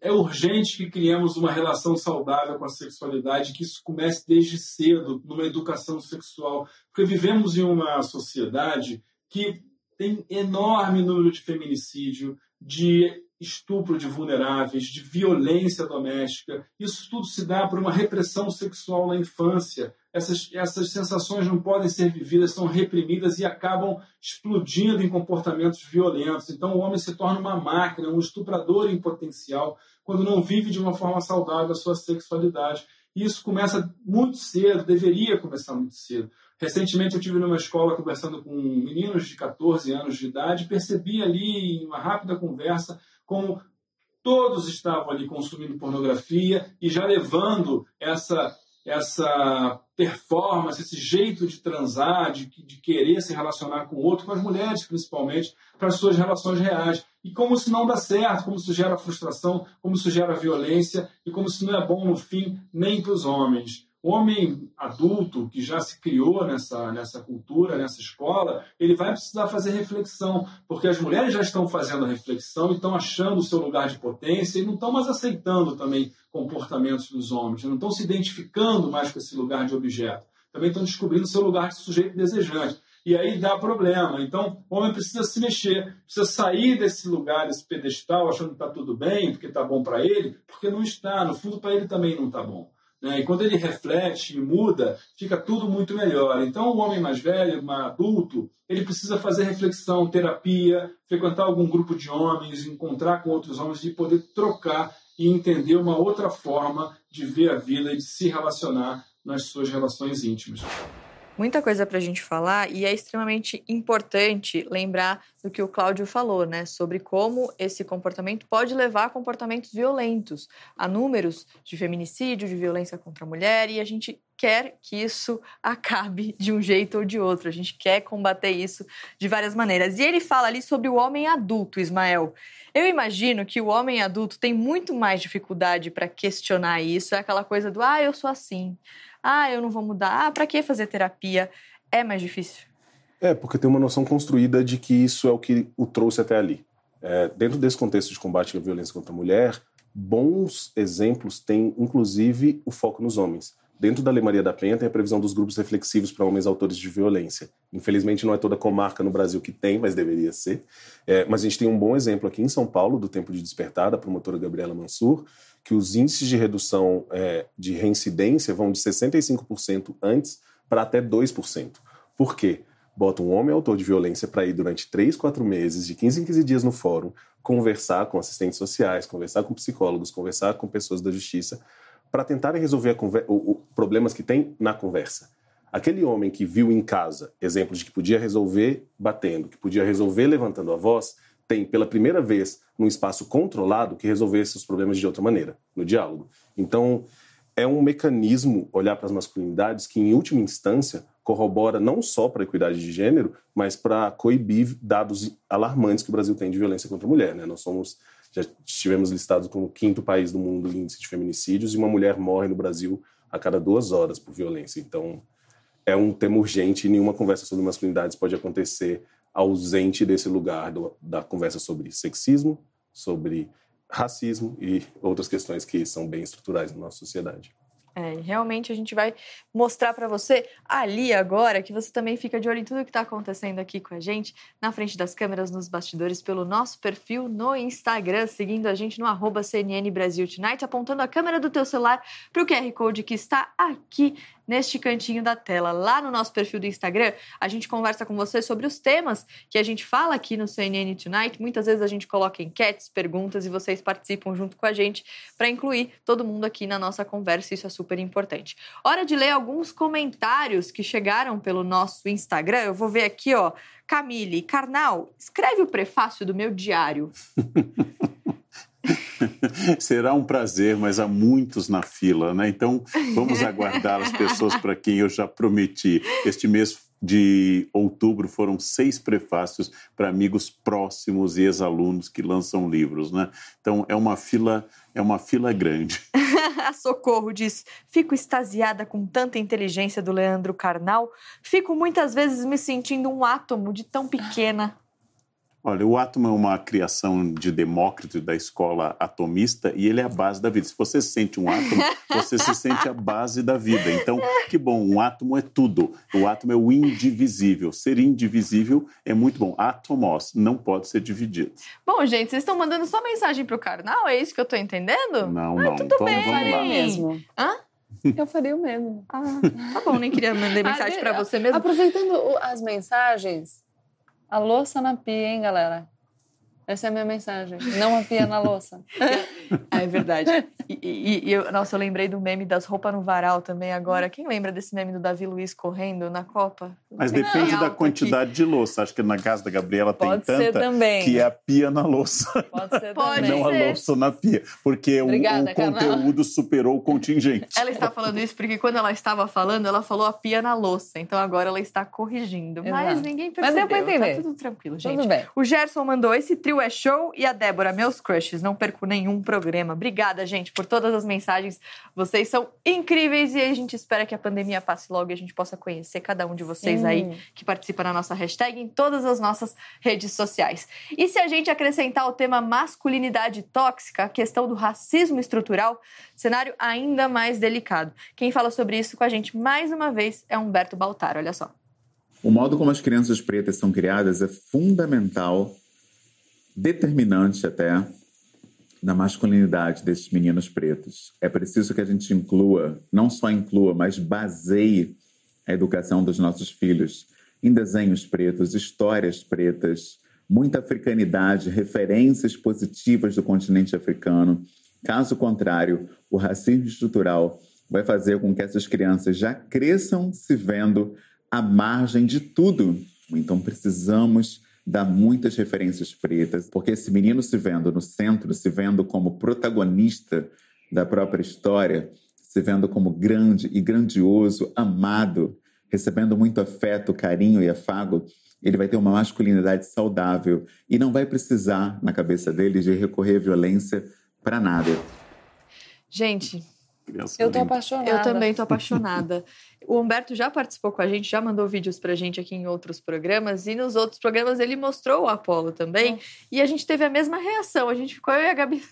É urgente que criemos uma relação saudável com a sexualidade, que isso comece desde cedo, numa educação sexual, porque vivemos em uma sociedade que tem enorme número de feminicídio, de estupro de vulneráveis, de violência doméstica. Isso tudo se dá por uma repressão sexual na infância. Essas, essas sensações não podem ser vividas, são reprimidas e acabam explodindo em comportamentos violentos. Então, o homem se torna uma máquina, um estuprador em potencial, quando não vive de uma forma saudável a sua sexualidade. E isso começa muito cedo, deveria começar muito cedo. Recentemente eu tive numa escola conversando com meninos de 14 anos de idade, percebi ali em uma rápida conversa como todos estavam ali consumindo pornografia e já levando essa essa performance, esse jeito de transar, de, de querer se relacionar com o outro, com as mulheres principalmente, para as suas relações reais. E como isso não dá certo, como isso gera frustração, como isso gera violência e como isso não é bom no fim nem para os homens. Homem adulto que já se criou nessa, nessa cultura, nessa escola, ele vai precisar fazer reflexão, porque as mulheres já estão fazendo reflexão e estão achando o seu lugar de potência e não estão mais aceitando também comportamentos dos homens, não estão se identificando mais com esse lugar de objeto, também estão descobrindo o seu lugar de sujeito desejante. E aí dá problema. Então, o homem precisa se mexer, precisa sair desse lugar, desse pedestal, achando que está tudo bem, porque está bom para ele, porque não está. No fundo, para ele também não está bom. Né? E quando ele reflete e muda, fica tudo muito melhor. Então, o homem mais velho, mais adulto, ele precisa fazer reflexão, terapia, frequentar algum grupo de homens, encontrar com outros homens e poder trocar e entender uma outra forma de ver a vida e de se relacionar nas suas relações íntimas. Muita coisa para a gente falar e é extremamente importante lembrar do que o Cláudio falou, né? Sobre como esse comportamento pode levar a comportamentos violentos, a números de feminicídio, de violência contra a mulher, e a gente quer que isso <laughs> acabe de um jeito ou de outro. A gente quer combater isso de várias maneiras. E ele fala ali sobre o homem adulto, Ismael. Eu imagino que o homem adulto tem muito mais dificuldade para questionar isso. É aquela coisa do, ah, eu sou assim. Ah, eu não vou mudar. Ah, para que fazer terapia? É mais difícil. É, porque tem uma noção construída de que isso é o que o trouxe até ali. É, dentro desse contexto de combate à violência contra a mulher, bons exemplos têm, inclusive, o foco nos homens. Dentro da Lei Maria da Penha tem a previsão dos grupos reflexivos para homens autores de violência. Infelizmente não é toda comarca no Brasil que tem, mas deveria ser. É, mas a gente tem um bom exemplo aqui em São Paulo, do Tempo de Despertar, da promotora Gabriela Mansur, que os índices de redução é, de reincidência vão de 65% antes para até 2%. Por quê? Bota um homem autor de violência para ir durante 3, 4 meses, de 15 em 15 dias no fórum, conversar com assistentes sociais, conversar com psicólogos, conversar com pessoas da justiça, para tentarem resolver o, o, problemas que tem na conversa. Aquele homem que viu em casa exemplos de que podia resolver batendo, que podia resolver levantando a voz, tem pela primeira vez num espaço controlado que resolver esses problemas de outra maneira, no diálogo. Então, é um mecanismo olhar para as masculinidades que, em última instância, corrobora não só para a equidade de gênero, mas para coibir dados alarmantes que o Brasil tem de violência contra a mulher. Né? Nós somos já estivemos listados como o quinto país do mundo em índice de feminicídios e uma mulher morre no Brasil a cada duas horas por violência. Então, é um tema urgente e nenhuma conversa sobre masculinidades pode acontecer ausente desse lugar do, da conversa sobre sexismo, sobre racismo e outras questões que são bem estruturais na nossa sociedade. É, realmente a gente vai mostrar para você ali agora que você também fica de olho em tudo que está acontecendo aqui com a gente, na frente das câmeras, nos bastidores, pelo nosso perfil no Instagram, seguindo a gente no arroba CNN Brasil Tonight, apontando a câmera do teu celular para o QR Code que está aqui neste cantinho da tela. Lá no nosso perfil do Instagram, a gente conversa com você sobre os temas que a gente fala aqui no CNN Tonight. Muitas vezes a gente coloca enquetes, perguntas e vocês participam junto com a gente para incluir todo mundo aqui na nossa conversa. Isso é super importante. Hora de ler alguns comentários que chegaram pelo nosso Instagram. Eu vou ver aqui, ó. Camille, Carnal, escreve o prefácio do meu diário. <laughs> <laughs> Será um prazer, mas há muitos na fila, né? Então vamos aguardar as pessoas para quem eu já prometi. Este mês de outubro foram seis prefácios para amigos próximos e ex-alunos que lançam livros, né? Então é uma fila, é uma fila grande. <laughs> Socorro diz: Fico extasiada com tanta inteligência do Leandro Carnal. Fico muitas vezes me sentindo um átomo de tão pequena. Olha, o átomo é uma criação de Demócrito da escola atomista e ele é a base da vida. Se você sente um átomo, <laughs> você se sente a base da vida. Então, que bom, um átomo é tudo. O átomo é o indivisível. Ser indivisível é muito bom. Átomos não pode ser dividido. Bom, gente, vocês estão mandando só mensagem pro carnal? É isso que eu tô entendendo? Não, ah, não. Tudo então bem. vamos lá. mesmo. Hã? Eu faria o mesmo. Ah, tá bom, nem queria mandar <laughs> mensagem para você mesmo. Aproveitando as mensagens, a louça na pia, hein, galera? Essa é a minha mensagem. Não a pia na louça. <laughs> Ah, é verdade. E, e- e eu, nossa, eu lembrei do meme das roupas no varal também agora. Quem lembra desse meme do Davi Luiz correndo na Copa? Mas Tem depende da aqui. quantidade de louça. Acho que na casa da Gabriela Pode tem ser tanta também. que é a pia na louça. Pode ser Pode <laughs> também. não a louça na pia. Porque o- Obrigada, o, Carnal. conteúdo superou o contingente. Ela está falando isso porque quando ela estava falando, ela falou a pia na louça. Então agora ela está corrigindo. Mas Exato. ninguém Mas percebeu. deu pra entender. Tá tudo tranquilo, gente. Tudo bem. O Gerson mandou esse trio é show e a Débora, meus crushes, não perco nenhum programa. Obrigada, gente, por todas as mensagens. Vocês são incríveis e a gente espera que a pandemia passe logo e a gente possa conhecer cada um de vocês Sim. aí que participa na nossa hashtag em todas as nossas redes sociais. E se a gente acrescentar o tema masculinidade tóxica, a questão do racismo estrutural, cenário ainda mais delicado. Quem fala sobre isso com a gente mais uma vez é Humberto Baltar, olha só. O modo como as crianças pretas são criadas é fundamental, determinante até, na masculinidade desses meninos pretos. É preciso que a gente inclua, não só inclua, mas baseie a educação dos nossos filhos em desenhos pretos, histórias pretas, muita africanidade, referências positivas do continente africano. Caso contrário, o racismo estrutural vai fazer com que essas crianças já cresçam se vendo à margem de tudo. Então precisamos dar muitas referências pretas, porque esse menino se vendo no centro, se vendo como protagonista da própria história, se vendo como grande e grandioso, amado, recebendo muito afeto, carinho e afago, ele vai ter uma masculinidade saudável e não vai precisar, na cabeça dele, de recorrer à violência para nada. Gente, Criança Eu tô linda. apaixonada. Eu também tô apaixonada. o Humberto já participou com a gente, já mandou vídeos pra gente aqui em outros programas, e nos outros programas ele mostrou o Apolo também, e a gente teve a mesma reação. A gente ficou, eu e a Gabi.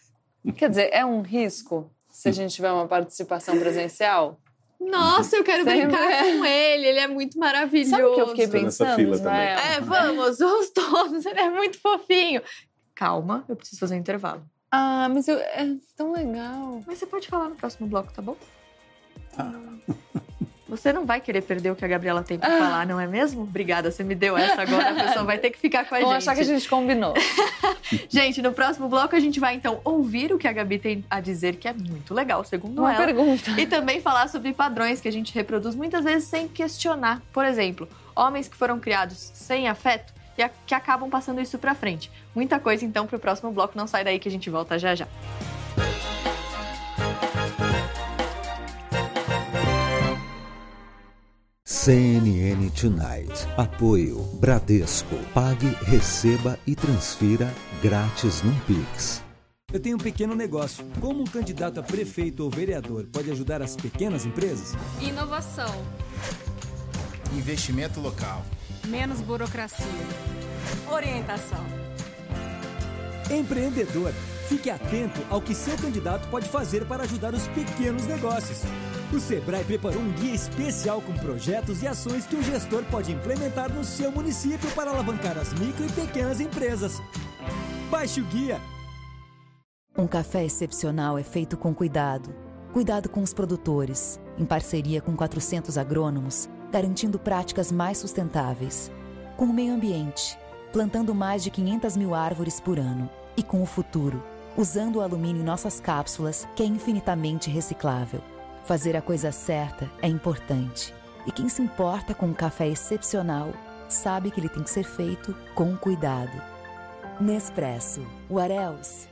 Quer dizer, é um risco se a gente tiver uma participação presencial? Nossa, eu quero Sempre brincar é. com ele, ele é muito maravilhoso. Sabe o que eu fiquei pensando, fila Ismael? É, vamos, vamos todos, ele é muito fofinho. Calma, eu preciso fazer um intervalo. Ah, mas eu, é tão legal. Mas você pode falar no próximo bloco, tá bom? <laughs> Você não vai querer perder o que a Gabriela tem pra falar, não é mesmo? Obrigada, você me deu essa agora, a pessoa vai ter que ficar com a <laughs> Vão gente. achar que a gente combinou. <laughs> Gente, no próximo bloco a gente vai então ouvir o que a Gabi tem a dizer, que é muito legal, segundo Uma ela. pergunta. E também falar sobre padrões que a gente reproduz muitas vezes sem questionar. Por exemplo, homens que foram criados sem afeto e a- que acabam passando isso pra frente. Muita coisa então pro próximo bloco, não sai daí que a gente volta já já. CNN Tonight. Apoio Bradesco. Pague, receba e transfira grátis no Pix. Eu tenho um pequeno negócio. Como um candidato a prefeito ou vereador pode ajudar as pequenas empresas? Inovação. Investimento local. Menos burocracia. Orientação. Empreendedor. Fique atento ao que seu candidato pode fazer para ajudar os pequenos negócios. O Sebrae preparou um guia especial com projetos e ações que o gestor pode implementar no seu município para alavancar as micro e pequenas empresas. Baixe o guia. Um café excepcional é feito com cuidado. Cuidado com os produtores, em parceria com 400 agrônomos, garantindo práticas mais sustentáveis. Com o meio ambiente, plantando mais de 500 mil árvores por ano. E com o futuro, usando o alumínio em nossas cápsulas, que é infinitamente reciclável. Fazer a coisa certa é importante. E quem se importa com um café excepcional, sabe que ele tem que ser feito com cuidado. Nespresso. What else?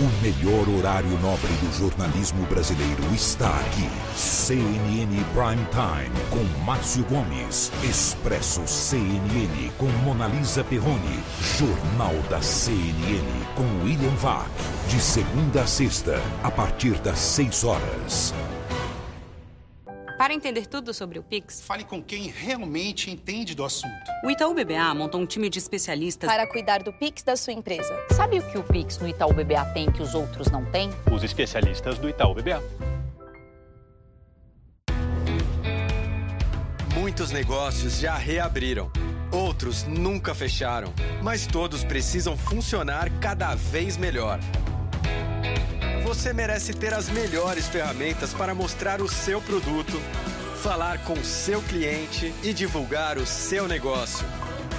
O melhor horário nobre do jornalismo brasileiro está aqui. CNN Prime Time com Márcio Gomes. Expresso CNN com Monalisa Perrone. Jornal da CNN com William Vac. De segunda a sexta, a partir das 6 horas. Para entender tudo sobre o Pix, fale com quem realmente entende do assunto. O Itaú BBA montou um time de especialistas para cuidar do Pix da sua empresa. Sabe o que o Pix no Itaú BBA tem que os outros não têm? Os especialistas do Itaú BBA. Muitos negócios já reabriram. Outros nunca fecharam. Mas todos precisam funcionar cada vez melhor. Você merece ter as melhores ferramentas para mostrar o seu produto, falar com seu cliente e divulgar o seu negócio.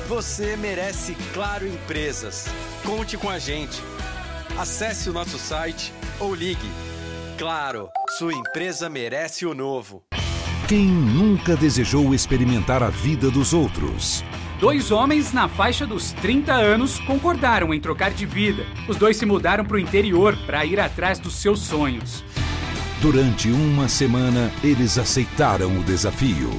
Você merece Claro Empresas. Conte com a gente. Acesse o nosso site ou ligue. Claro, sua empresa merece o novo. Quem nunca desejou experimentar a vida dos outros? Dois homens na faixa dos 30 anos concordaram em trocar de vida. Os dois se mudaram para o interior para ir atrás dos seus sonhos. Durante uma semana, eles aceitaram o desafio.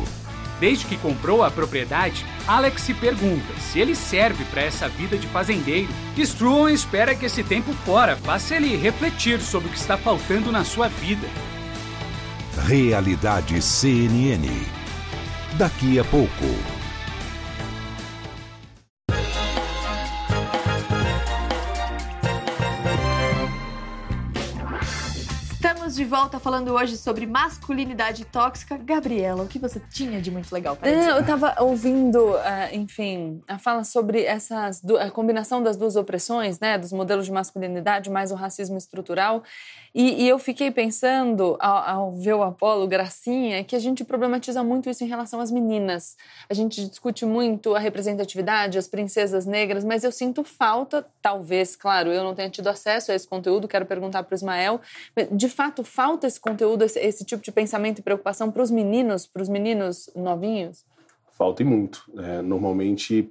Desde que comprou a propriedade, Alex se pergunta se ele serve para essa vida de fazendeiro. E Struan espera que esse tempo fora faça ele refletir sobre o que está faltando na sua vida. Realidade CNN. Daqui a pouco. Volta falando hoje sobre masculinidade tóxica. Gabriela, o que você tinha de muito legal para dizer? Eu estava ouvindo, uh, enfim, a fala sobre essas a combinação das duas opressões, né, dos modelos de masculinidade mais o racismo estrutural. E, e eu fiquei pensando, ao, ao, ver o Apolo, Gracinha, que a gente problematiza muito isso em relação às meninas. A gente discute muito a representatividade, as princesas negras, mas eu sinto falta, talvez, claro, eu não tenha tido acesso a esse conteúdo, quero perguntar para o Ismael, de fato falta esse conteúdo, esse, esse tipo de pensamento e preocupação para os meninos, para os meninos novinhos? Falta e muito. É, normalmente,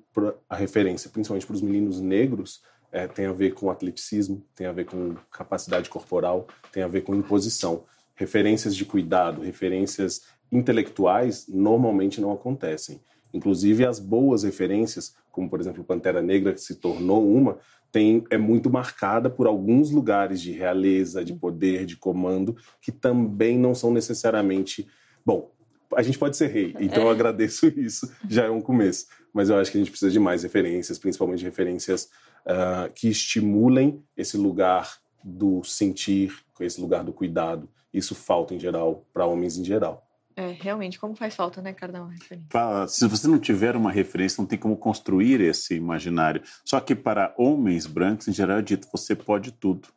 a referência, principalmente para os meninos negros, é, tem a ver com atleticismo, tem a ver com capacidade corporal, tem a ver com imposição. Referências de cuidado, referências intelectuais normalmente não acontecem. Inclusive as boas referências, como por exemplo Pantera Negra, que se tornou uma, tem, é muito marcada por alguns lugares de realeza, de poder, de comando, que também não são necessariamente. Bom, a gente pode ser rei, <laughs> então eu agradeço isso, já é um começo. Mas eu acho que a gente precisa de mais referências, principalmente referências uh, que estimulem esse lugar do sentir, esse lugar do cuidado. Isso falta em geral para homens em geral. É, realmente, como faz falta, né, Cardão? Se você não tiver uma referência, não tem como construir esse imaginário. Só que para homens brancos, em geral, é dito: você pode tudo.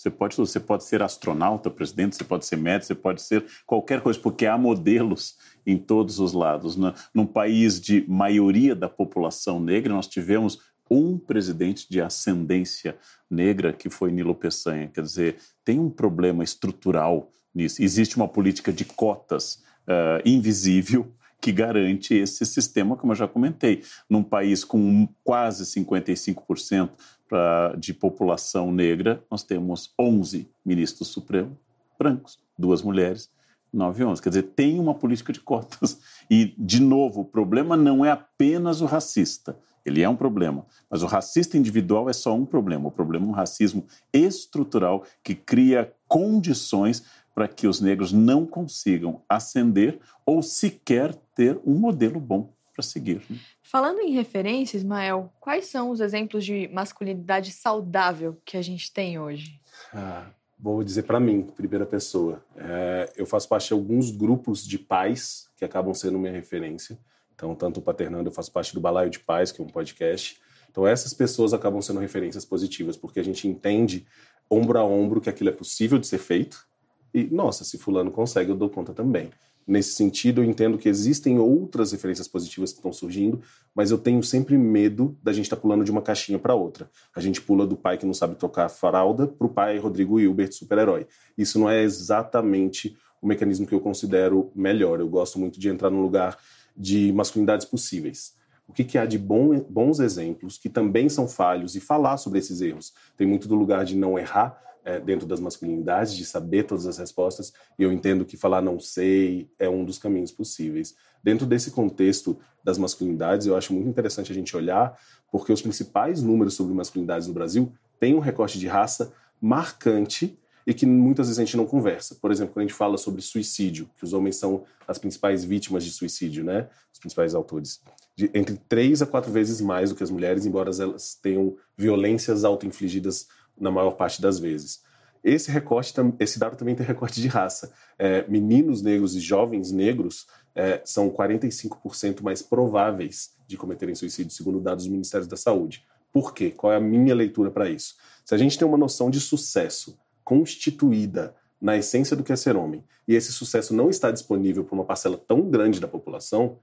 Você pode. Você pode ser astronauta, presidente, você pode ser médico, você pode ser qualquer coisa, porque há modelos em todos os lados. Né? Num país de maioria da população negra, nós tivemos um presidente de ascendência negra, que foi Nilo Peçanha. Quer dizer, tem um problema estrutural nisso. Existe uma política de cotas uh, invisível que garante esse sistema, como eu já comentei. Num país com quase 55% pra, de população negra, nós temos 11 ministros supremos brancos, duas mulheres, nove homens. Quer dizer, tem uma política de cotas. E, de novo, o problema não é apenas o racista. Ele é um problema, mas o racista individual é só um problema. O problema é um racismo estrutural que cria condições para que os negros não consigam ascender ou sequer ter um modelo bom para seguir. Né? Falando em referência, Ismael, quais são os exemplos de masculinidade saudável que a gente tem hoje? Ah, vou dizer para mim, primeira pessoa. É, eu faço parte de alguns grupos de pais que acabam sendo minha referência. Então, tanto o Paternando, eu faço parte do Balaio de Pais, que é um podcast. Então, essas pessoas acabam sendo referências positivas, porque a gente entende ombro a ombro que aquilo é possível de ser feito e, nossa, se fulano consegue, eu dou conta também. Nesse sentido, eu entendo que existem outras referências positivas que estão surgindo, mas eu tenho sempre medo da gente estar tá pulando de uma caixinha para outra. A gente pula do pai que não sabe tocar fralda para o pai Rodrigo Hilbert, super-herói. Isso não é exatamente o mecanismo que eu considero melhor. Eu gosto muito de entrar no lugar de masculinidades possíveis. O que, que há de bom, bons exemplos que também são falhos e falar sobre esses erros. Tem muito do lugar de não errar, é, dentro das masculinidades, de saber todas as respostas, e eu entendo que falar não sei é um dos caminhos possíveis. Dentro desse contexto das masculinidades, eu acho muito interessante a gente olhar, porque os principais números sobre masculinidades no Brasil têm um recorte de raça marcante e que muitas vezes a gente não conversa. Por exemplo, quando a gente fala sobre suicídio, que os homens são as principais vítimas de suicídio, né? Os principais autores. De, entre três a quatro vezes mais do que as mulheres, embora elas tenham violências auto-infligidas na maior parte das vezes. Esse recorte, esse dado também tem recorte de raça. É, meninos negros e jovens negros é, são 45% mais prováveis de cometerem suicídio, segundo dados dos Ministérios da Saúde. Por quê? Qual é a minha leitura para isso? Se a gente tem uma noção de sucesso constituída na essência do que é ser homem, e esse sucesso não está disponível para uma parcela tão grande da população,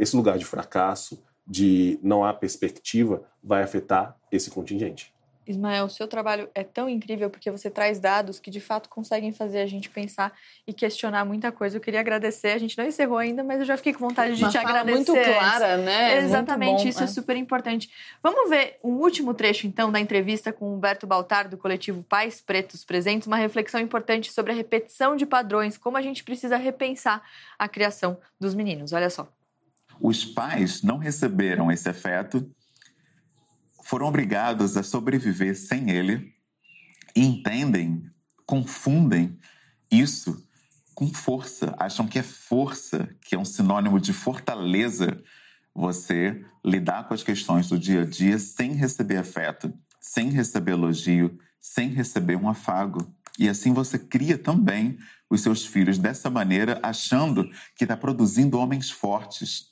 esse lugar de fracasso, de não há perspectiva, vai afetar esse contingente. Ismael, o seu trabalho é tão incrível porque você traz dados que de fato conseguem fazer a gente pensar e questionar muita coisa. Eu queria agradecer, a gente não encerrou ainda, mas eu já fiquei com vontade de Uma te agradecer. muito clara, né? Exatamente, bom, isso é. é. super importante. Vamos ver um último trecho então da entrevista com Humberto Baltar do coletivo Pais Pretos Presentes, uma reflexão importante sobre a repetição de padrões, como a gente precisa repensar a criação dos meninos. Olha só. Os pais não receberam esse afeto foram obrigados a sobreviver sem ele e entendem, confundem isso com força, acham que é força, que é um sinônimo de fortaleza, você lidar com as questões do dia a dia sem receber afeto, sem receber elogio, sem receber um afago. E assim você cria também os seus filhos dessa maneira, achando que está produzindo homens fortes,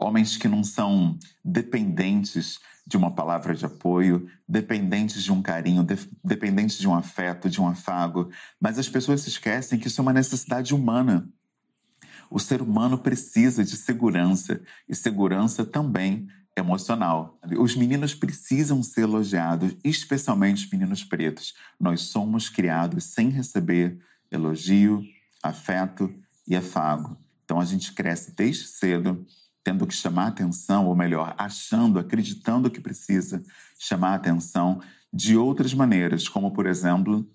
homens que não são dependentes de uma palavra de apoio, dependentes de um carinho, de, dependentes de um afeto, de um afago. Mas as pessoas se esquecem que isso é uma necessidade humana. O ser humano precisa de segurança e segurança também emocional. Os meninos precisam ser elogiados, especialmente os meninos pretos. Nós somos criados sem receber elogio, afeto e afago. Então a gente cresce desde cedo tendo que chamar atenção, ou melhor, achando, acreditando que precisa chamar atenção de outras maneiras, como, por exemplo,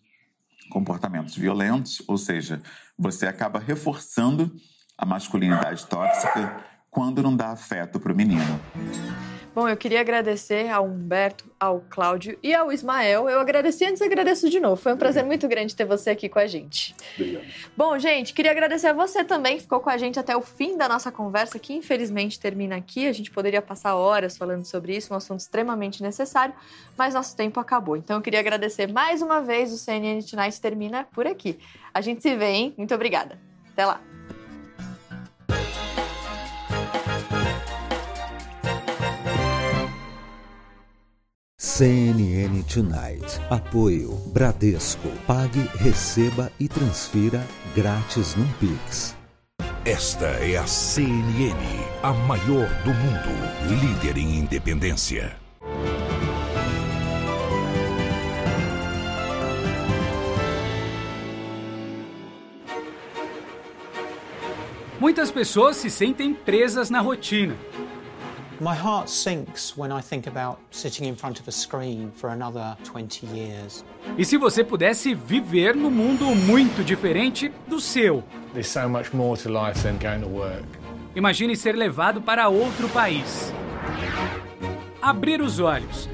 comportamentos violentos, ou seja, você acaba reforçando a masculinidade tóxica quando não dá afeto para o menino. Bom, eu queria agradecer ao Humberto, ao Cláudio e ao Ismael. Eu agradeci antes e agradeço de novo. Foi um prazer muito grande ter você aqui com a gente. Obrigado. Bom, gente, queria agradecer a você também que ficou com a gente até o fim da nossa conversa, que infelizmente termina aqui. A gente poderia passar horas falando sobre isso, um assunto extremamente necessário, mas nosso tempo acabou. Então eu queria agradecer mais uma vez. O CNN Tonight termina por aqui. A gente se vê, hein? Muito obrigada. Até lá. CNN Tonight. Apoio Bradesco. Pague, receba e transfira grátis no Pix. Esta é a CNN, a maior do mundo, líder em independência. Muitas pessoas se sentem presas na rotina My heart sinks when I think about sitting in front of a screen for another 20 years. E se você pudesse viver num mundo muito diferente do seu? There's so much more to life than going to work. Imagine ser levado para outro país. Abrir os olhos